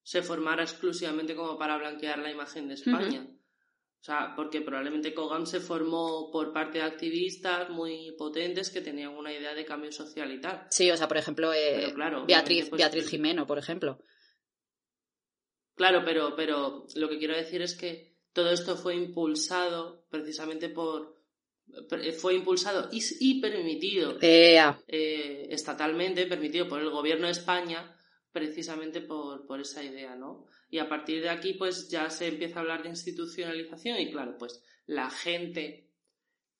se formara exclusivamente como para blanquear la imagen de España. O sea, porque probablemente Kogan se formó por parte de activistas muy potentes que tenían una idea de cambio social y tal. Sí, o sea, por ejemplo, eh, Beatriz, pues, Beatriz Jimeno, por ejemplo. Claro, pero, pero lo que quiero decir es que todo esto fue impulsado precisamente por. Fue impulsado y, permitido eh, estatalmente, permitido por el gobierno de España, precisamente por, por esa idea, ¿no? Y a partir de aquí, pues ya se empieza a hablar de institucionalización y, claro, pues la gente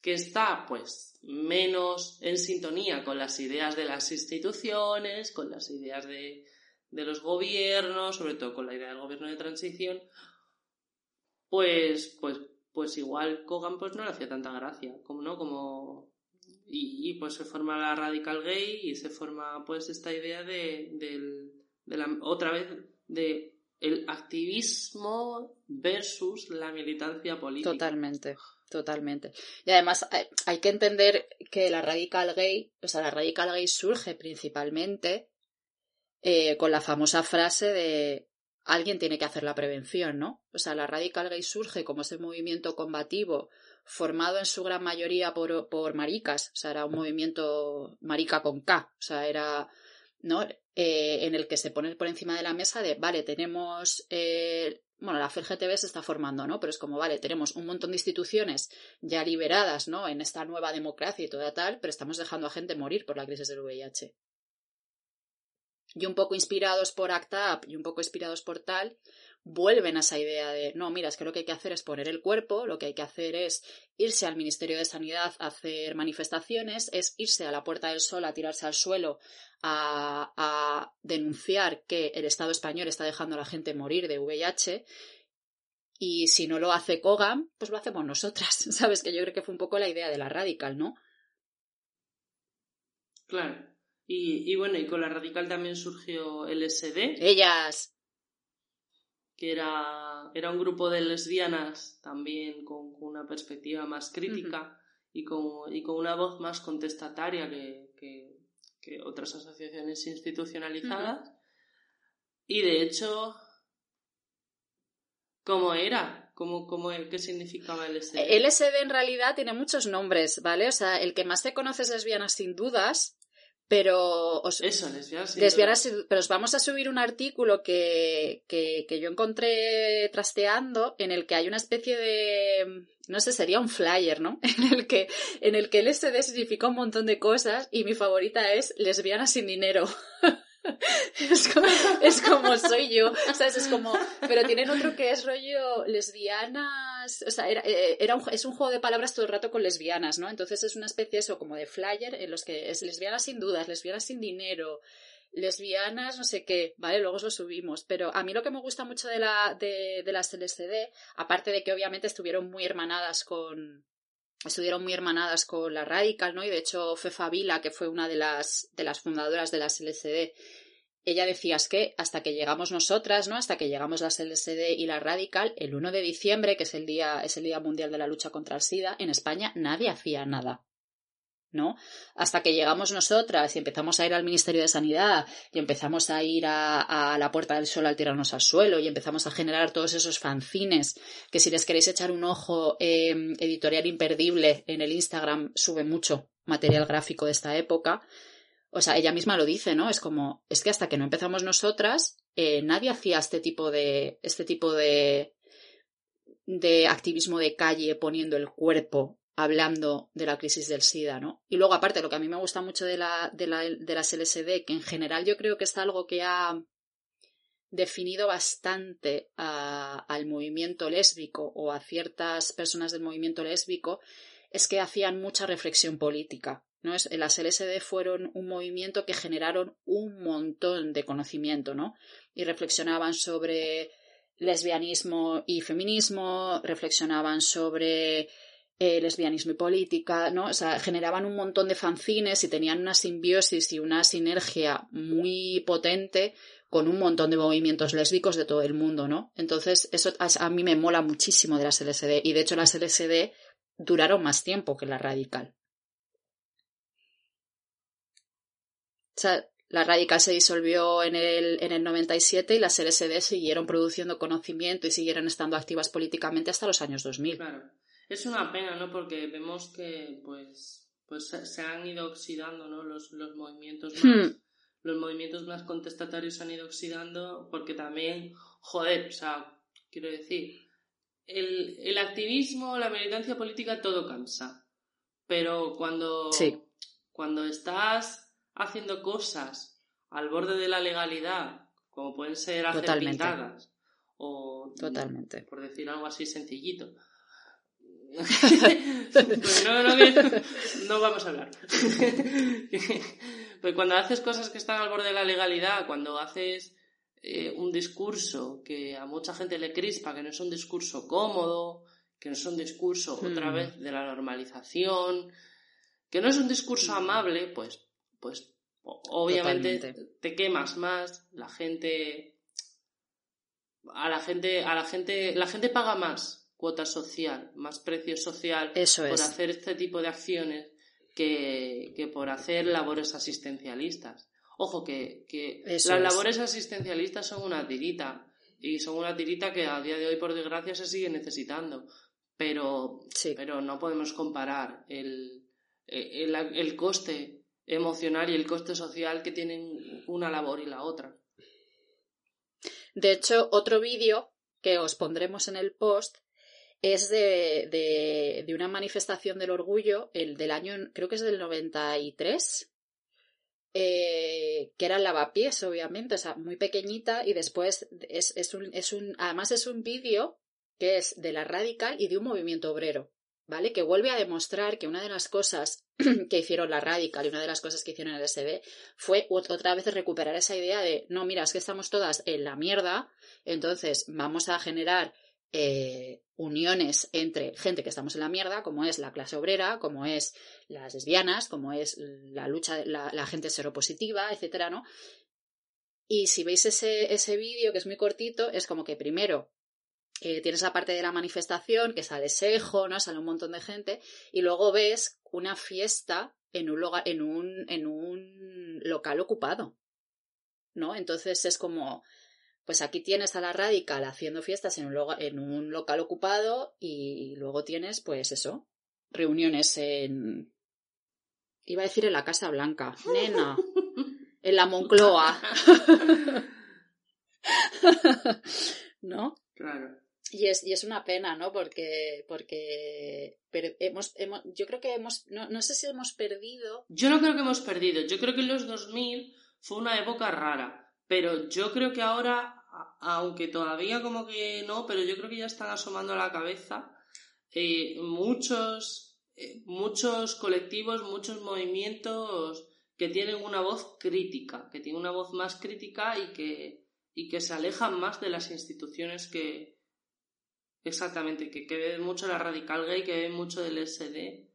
que está, pues, menos en sintonía con las ideas de las instituciones, con las ideas de, de los gobiernos, sobre todo con la idea del gobierno de transición, pues, pues, pues igual Kogan pues no le hacía tanta gracia, como no, como y, pues se forma la radical gay y se forma pues esta idea de, de la otra vez de el activismo versus la militancia política. Totalmente, totalmente. Y además hay que entender que la radical gay, o sea, la radical gay surge principalmente eh, con la famosa frase de alguien tiene que hacer la prevención, ¿no? O sea, la Radical Gay surge como ese movimiento combativo formado en su gran mayoría por, por maricas, o sea, era un movimiento marica con K, o sea, era, ¿no? Eh, en el que se pone por encima de la mesa de, vale, tenemos, eh, bueno, la FLGTB se está formando, ¿no? Pero es como, vale, tenemos un montón de instituciones ya liberadas, ¿no? En esta nueva democracia y toda tal, pero estamos dejando a gente morir por la crisis del VIH y un poco inspirados por ACT y un poco inspirados por tal, vuelven a esa idea de, no, mira, es que lo que hay que hacer es poner el cuerpo, lo que hay que hacer es irse al Ministerio de Sanidad a hacer manifestaciones, es irse a la Puerta del Sol a tirarse al suelo a, a denunciar que el Estado español está dejando a la gente morir de VIH y si no lo hace Kogan, pues lo hacemos nosotras, ¿sabes? Que yo creo que fue un poco la idea de la radical, ¿no? Claro. Y, bueno, y con la radical también surgió LSD. Ellas. Que era, era un grupo de lesbianas también con, una perspectiva más crítica y, con, y con una voz más contestataria que, que, otras asociaciones institucionalizadas. Y de hecho, ¿cómo era? ¿Cómo, cómo, ¿Qué significaba LSD? LSD en realidad tiene muchos nombres, ¿vale? O sea, el que más te conoce es lesbiana sin dudas, pero os, Eso, pero os vamos a subir un artículo que, que, que, yo encontré trasteando en el que hay una especie de no sé, sería un flyer, ¿no? En el que, en el que LSD significa un montón de cosas y mi favorita es lesbiana sin dinero. es, como, es como soy yo, ¿sabes? Es como, pero tienen otro que es rollo lesbianas, o sea, era, eh, era un, es un juego de palabras todo el rato con lesbianas, ¿no? Entonces es una especie eso como de flyer en los que es lesbianas sin dudas, lesbianas sin dinero, lesbianas, no sé qué, ¿vale? Luego lo subimos. Pero a mí lo que me gusta mucho de, la, de las LSD, aparte de que obviamente estuvieron muy hermanadas con, estuvieron muy hermanadas con la Radical, ¿no? Y de hecho, Fefa Vila, que fue una de las, de las fundadoras de las LSD, ella decía es que hasta que llegamos nosotras, ¿no? Hasta que llegamos las LSD y la Radical, el 1 de diciembre, que es el día, es el Día Mundial de la Lucha contra el SIDA, en España nadie hacía nada. ¿No? Hasta que llegamos nosotras y empezamos a ir al Ministerio de Sanidad y empezamos a ir a, la Puerta del Sol al tirarnos al suelo y empezamos a generar todos esos fanzines que si les queréis echar un ojo em, editorial imperdible en el Instagram sube mucho material gráfico de esta época. O sea, ella misma lo dice, ¿no? Es como, es que hasta que no empezamos nosotras, eh, nadie hacía este tipo de, este tipo de, de activismo de calle poniendo el cuerpo hablando de la crisis del SIDA, ¿no? Y luego, aparte, lo que a mí me gusta mucho de, la, las LSD, que en general yo creo que es algo que ha definido bastante al movimiento lésbico o a ciertas personas del movimiento lésbico, es que hacían mucha reflexión política. ¿no? Es, las LSD fueron un movimiento que generaron un montón de conocimiento, ¿no? Y reflexionaban sobre lesbianismo y feminismo, reflexionaban sobre eh, lesbianismo y política, ¿no? O sea, generaban un montón de fanzines y tenían una simbiosis y una sinergia muy potente con un montón de movimientos lésbicos de todo el mundo, ¿no? Entonces, eso a mí me mola muchísimo de las LSD y de hecho las LSD duraron más tiempo que la radical. O sea, la Radical se disolvió en el, en el 97 y las LSD siguieron produciendo conocimiento y siguieron estando activas políticamente hasta los años 2000. Claro. Es una pena, ¿no? Porque vemos que, pues, pues se han ido oxidando, ¿no? Los, los movimientos hmm. más, los movimientos más contestatarios se han ido oxidando porque también, joder, o sea, quiero decir, el, el activismo, la militancia política, todo cansa. Pero cuando, cuando estás haciendo cosas al borde de la legalidad, como pueden ser hacer pintadas, o Totalmente. por decir algo así sencillito, pues no, no, vamos a hablar. pues cuando haces cosas que están al borde de la legalidad, cuando haces eh, un discurso que a mucha gente le crispa, que no es un discurso cómodo, que no es un discurso otra hmm. vez de la normalización, que no es un discurso hmm. amable, pues, pues obviamente te quemas más, la gente a la gente, a la gente, la gente paga más cuota social, más precio social por hacer este tipo de acciones que, que, por hacer labores asistencialistas. Ojo, que, que las labores asistencialistas son una tirita y son una tirita que a día de hoy, por desgracia, se sigue necesitando. Pero, pero no podemos comparar el, el, el coste emocional y el coste social que tienen una labor y la otra. De hecho, otro vídeo que os pondremos en el post es de, de, de, una manifestación del orgullo, el del año, creo que es del 93, eh, que era lavapiés, obviamente, o sea, muy pequeñita, y después es, es, un, es un, además es un vídeo que es de la radical y de un movimiento obrero, ¿vale? Que vuelve a demostrar que una de las cosas que hicieron la radical y una de las cosas que hicieron el SB fue otra vez recuperar esa idea de, no, mira, es que estamos todas en la mierda, entonces vamos a generar eh, uniones entre gente que estamos en la mierda, como es la clase obrera, como es las lesbianas, como es la lucha, la, la gente seropositiva, etcétera, ¿no? Y si veis ese, ese vídeo, que es muy cortito, es como que primero eh, tienes la parte de la manifestación, que sale Sejo, ¿no? Sale un montón de gente, y luego ves una fiesta en un, lugar, en un, en un local ocupado, ¿no? Entonces es como, Pues aquí tienes a la Radical haciendo fiestas en un, en un local ocupado y luego tienes, pues eso, reuniones en... Iba a decir en la Casa Blanca. Nena. En la Moncloa. ¿No? Claro. Y es, y es una pena, ¿no? Porque, porque pero hemos, hemos, yo creo que hemos, no, no sé si hemos perdido. Yo no creo que hemos perdido. Yo creo que en los 2000 fue una época rara. Pero yo creo que ahora, aunque todavía como que no, pero yo creo que ya están asomando a la cabeza eh, muchos, eh, muchos colectivos, muchos movimientos que tienen una voz crítica, que tienen una voz más crítica y que, y que se alejan más de las instituciones que, exactamente, que, que ven mucho la radical gay, que ven mucho del SD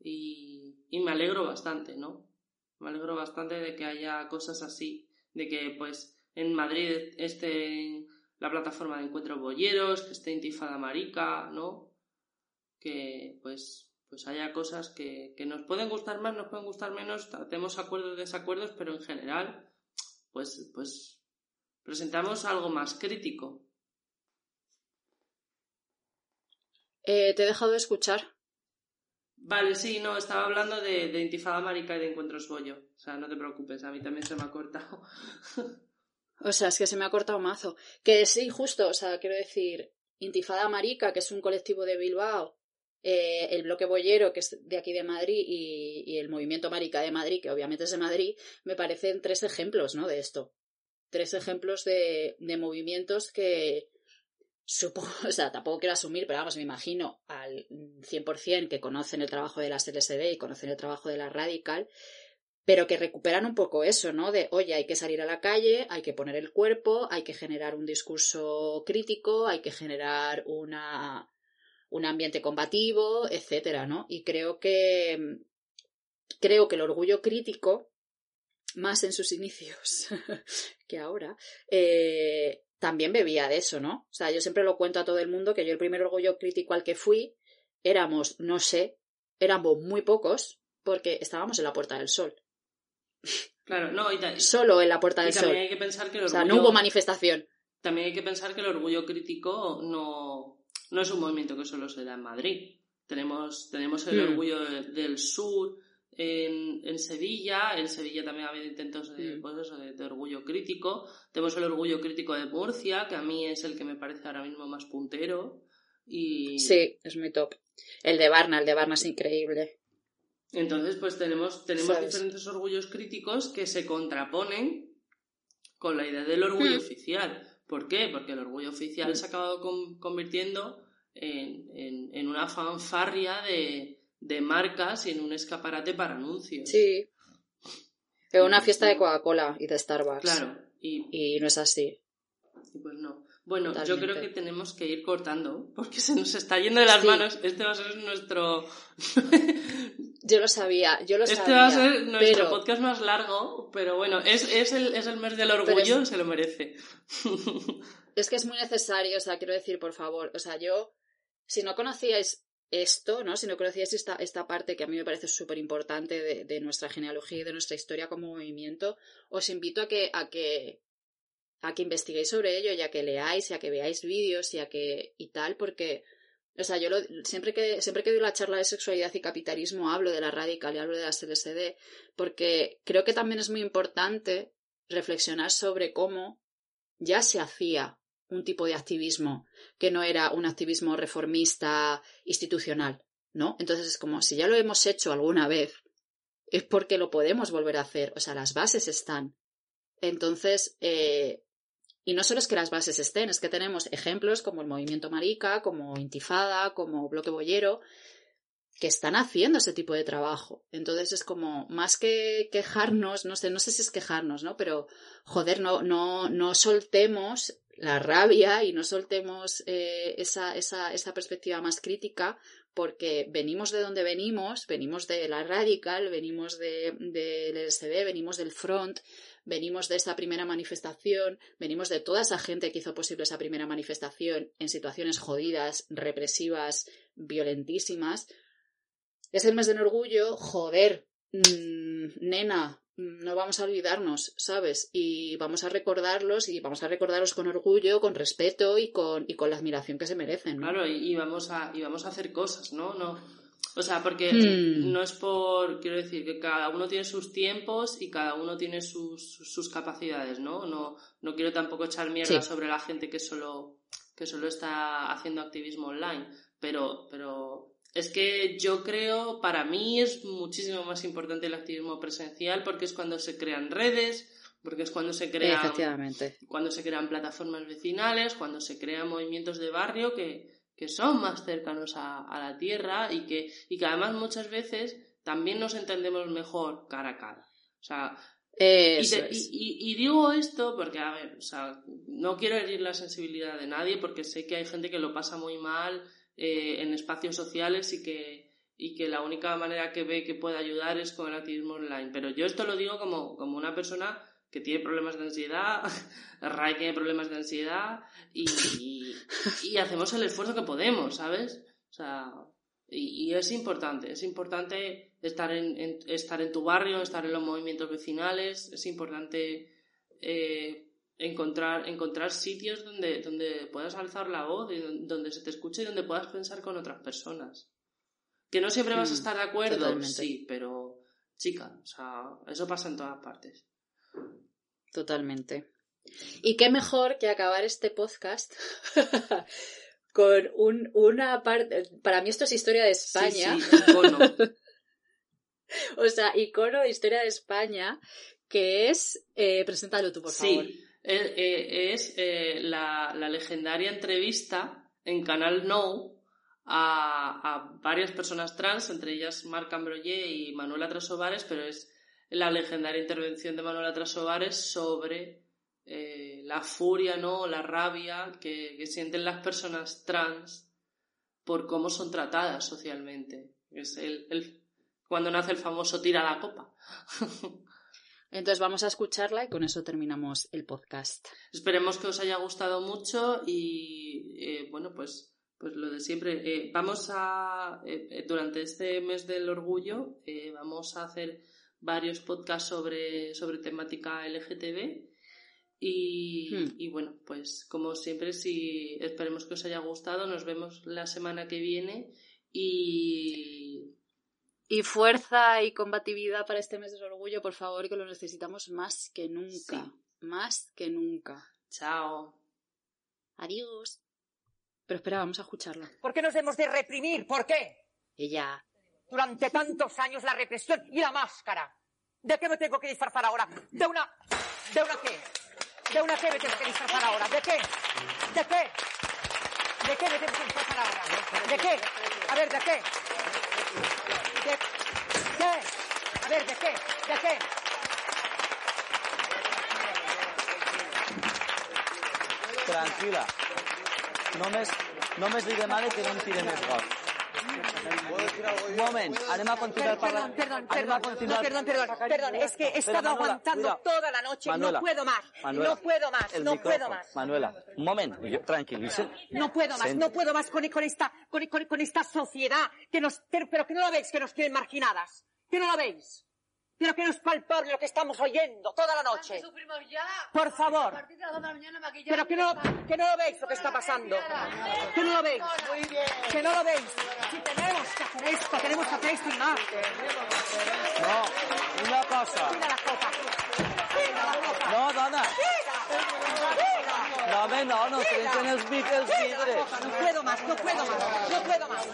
y, y me alegro bastante, ¿no? Me alegro bastante de que haya cosas así de que pues en Madrid esté la plataforma de encuentros bolleros, que esté Intifada Marica, ¿no? Que pues pues haya cosas que, que nos pueden gustar más, nos pueden gustar menos, tenemos acuerdos y desacuerdos, pero en general, pues, pues presentamos algo más crítico. Eh, te he dejado de escuchar. Vale, sí, no, estaba hablando de, de Intifada Marica y de Encuentros Bollo. O sea, no te preocupes, a mí también se me ha cortado. o sea, es que se me ha cortado mazo. Que sí, justo, o sea, quiero decir, Intifada Marica, que es un colectivo de Bilbao, eh, el bloque boyero, que es de aquí de Madrid, y, el movimiento Marica de Madrid, que obviamente es de Madrid, me parecen tres ejemplos, ¿no? De esto. Tres ejemplos de, de movimientos que, supongo, o sea, tampoco quiero asumir, pero vamos, me imagino al 100% que conocen el trabajo de la LSD y conocen el trabajo de la Radical, pero que recuperan un poco eso, ¿no? De, oye, hay que salir a la calle, hay que poner el cuerpo, hay que generar un discurso crítico, hay que generar una, un ambiente combativo, etcétera, ¿no? Y creo que, creo que el orgullo crítico, más en sus inicios que ahora, eh, también bebía de eso, ¿no? O sea, yo siempre lo cuento a todo el mundo que yo el primer orgullo crítico al que fui éramos, no sé, éramos muy pocos porque estábamos en la Puerta del Sol. Claro, no, y Solo en la Puerta del Sol. Hay que pensar que O sea, no hubo manifestación. También hay que pensar que el orgullo crítico no, no es un movimiento que solo se da en Madrid. Tenemos, tenemos el hmm. orgullo del sur, en, Sevilla. En Sevilla también ha habido intentos de, mm. pues de, orgullo crítico. Tenemos el orgullo crítico de Murcia, que a mí es el que me parece ahora mismo más puntero. Y... Sí, es muy top. El de Barna, el de Barna es increíble. Entonces, pues tenemos, tenemos diferentes orgullos críticos que se contraponen con la idea del orgullo mm. oficial. ¿Por qué? Porque el orgullo oficial mm. se ha acabado convirtiendo en, en una fanfarria de, de marcas y en un escaparate para anuncios. Sí. Pero una fiesta de Coca-Cola y de Starbucks. Claro. Y, no es así. Pues no. Bueno, yo creo que tenemos que ir cortando porque se nos está yendo de las manos. Este va a ser nuestro. yo lo sabía, yo lo este sabía. Este va a ser nuestro podcast más largo, pero bueno, es, es, el, es el mes del orgullo, se lo merece. es que es muy necesario, o sea, quiero decir, por favor, o sea, yo, si no conocíais esto, ¿no? Si no conocíais esta, esta parte que a mí me parece súper importante de, nuestra genealogía y de nuestra historia como movimiento, os invito a que, a que, a que investiguéis sobre ello y a que leáis y a que veáis vídeos y a que, y tal, porque, o sea, yo siempre que, siempre que doy la charla de sexualidad y capitalismo hablo de la radical y hablo de la CLSD, porque creo que también es muy importante reflexionar sobre cómo ya se hacía un tipo de activismo que no era un activismo reformista institucional, ¿no? Entonces es como si ya lo hemos hecho alguna vez, es porque lo podemos volver a hacer, o sea, las bases están. Entonces, eh, y no solo es que las bases estén, es que tenemos ejemplos como el movimiento marica, como Intifada, como Bloque Boyero, que están haciendo ese tipo de trabajo. Entonces es como, más que quejarnos, no sé, no sé si es quejarnos, ¿no? Pero, joder, no, no, no soltemos la rabia y no soltemos eh, esa, esa, esa, perspectiva más crítica porque venimos de donde venimos, venimos de la radical, venimos del de, LSD, venimos del front, venimos de esa primera manifestación, venimos de toda esa gente que hizo posible esa primera manifestación en situaciones jodidas, represivas, violentísimas. Es el mes del orgullo, joder, mmm, nena, no vamos a olvidarnos, ¿sabes? Y vamos a recordarlos y vamos a recordarlos con orgullo, con respeto y con, y con la admiración que se merecen. Claro, y, vamos a, y vamos a hacer cosas, ¿no? no o sea, porque hmm. no es por, quiero decir, que cada uno tiene sus tiempos y cada uno tiene sus, sus capacidades, ¿no? ¿no? No quiero tampoco echar mierda sobre la gente que solo, que solo está haciendo activismo online, pero, pero es que yo creo, para mí es muchísimo más importante el activismo presencial porque es cuando se crean redes, porque es cuando se crean, cuando se crean plataformas vecinales, cuando se crean movimientos de barrio que, son más cercanos a, la tierra y que, y que además muchas veces también nos entendemos mejor cara a cara. O sea, y, y, digo esto porque, a ver, o sea, no quiero herir la sensibilidad de nadie porque sé que hay gente que lo pasa muy mal eh, en espacios sociales y que, y que la única manera que ve que puede ayudar es con el activismo online. Pero yo esto lo digo como, como una persona que tiene problemas de ansiedad, Ray tiene problemas de ansiedad y, y, hacemos el esfuerzo que podemos, ¿sabes? O sea, y, es importante, es importante estar en, estar en tu barrio, estar en los movimientos vecinales, es importante eh, encontrar, encontrar sitios donde, donde puedas alzar la voz, y donde se te escuche y donde puedas pensar con otras personas. Que no siempre vas a mm, estar de acuerdo, sí, pero chica, o sea, eso pasa en todas partes. Totalmente. Y qué mejor que acabar este podcast con un, una parte. Para mí esto es historia de España. Sí, icono. o sea, icono de historia de España, que es. Eh, preséntalo tú, por favor. Eh, eh, es eh, la, legendaria entrevista en Canal No a, varias personas trans, entre ellas Marc Ambroye y Manuela Trasovares, pero es la legendaria intervención de Manuela Trasovares sobre la furia, ¿no? la rabia que, sienten las personas trans por cómo son tratadas socialmente. Es el, cuando nace el famoso tira la copa. Entonces vamos a escucharla y con eso terminamos el podcast. Esperemos que os haya gustado mucho y eh, bueno, pues, pues lo de siempre. Eh, vamos a, eh, durante este mes del orgullo, vamos a hacer varios podcasts sobre, sobre temática LGTB. Y, hmm. y, bueno, pues como siempre, si esperemos que os haya gustado, nos vemos la semana que viene y y fuerza y combatividad para este mes del orgullo, por favor, que lo necesitamos más que nunca. Más que nunca. Chao. Adiós. Pero espera, vamos a escucharla. ¿Por qué nos hemos de reprimir? ¿Por qué? Ella. Durante tantos años la represión y la máscara. ¿De qué me tengo que disfrazar ahora? ¿De una. ¿De una qué? ¿De una qué me tengo que disfrazar ahora? ¿De qué? ¿De qué? ¿De qué me tengo que disfrazar ahora? ¿De qué? A ver, ¿de qué? ¿De qué? A ver, ¿de qué? ¿De qué? Tranquila. Només, només li demane que no em tire més moment, anem a continuar perdón, perdón, perdón, perdón, perdón, perdón, perdón, es que he estado aguantando toda la noche, no puedo más, no puedo más, no puedo más. Manuela, un moment, tranquilízate. No puedo más, no puedo más con, esta, con, con esta sociedad que nos, pero, pero que no lo veis, que nos tienen marginadas, que no lo veis. Pero que no es palpable lo que estamos oyendo toda la noche. Por favor. Pero que no, que no lo veis lo que está pasando. Que no lo veis. Que no lo veis. Si tenemos que hacer esto, tenemos que hacer esto y más. No, una cosa. Mira la copa. Mira la copa. No, dona. No, no, no, no, no, No puedo más, no puedo más, no puedo más.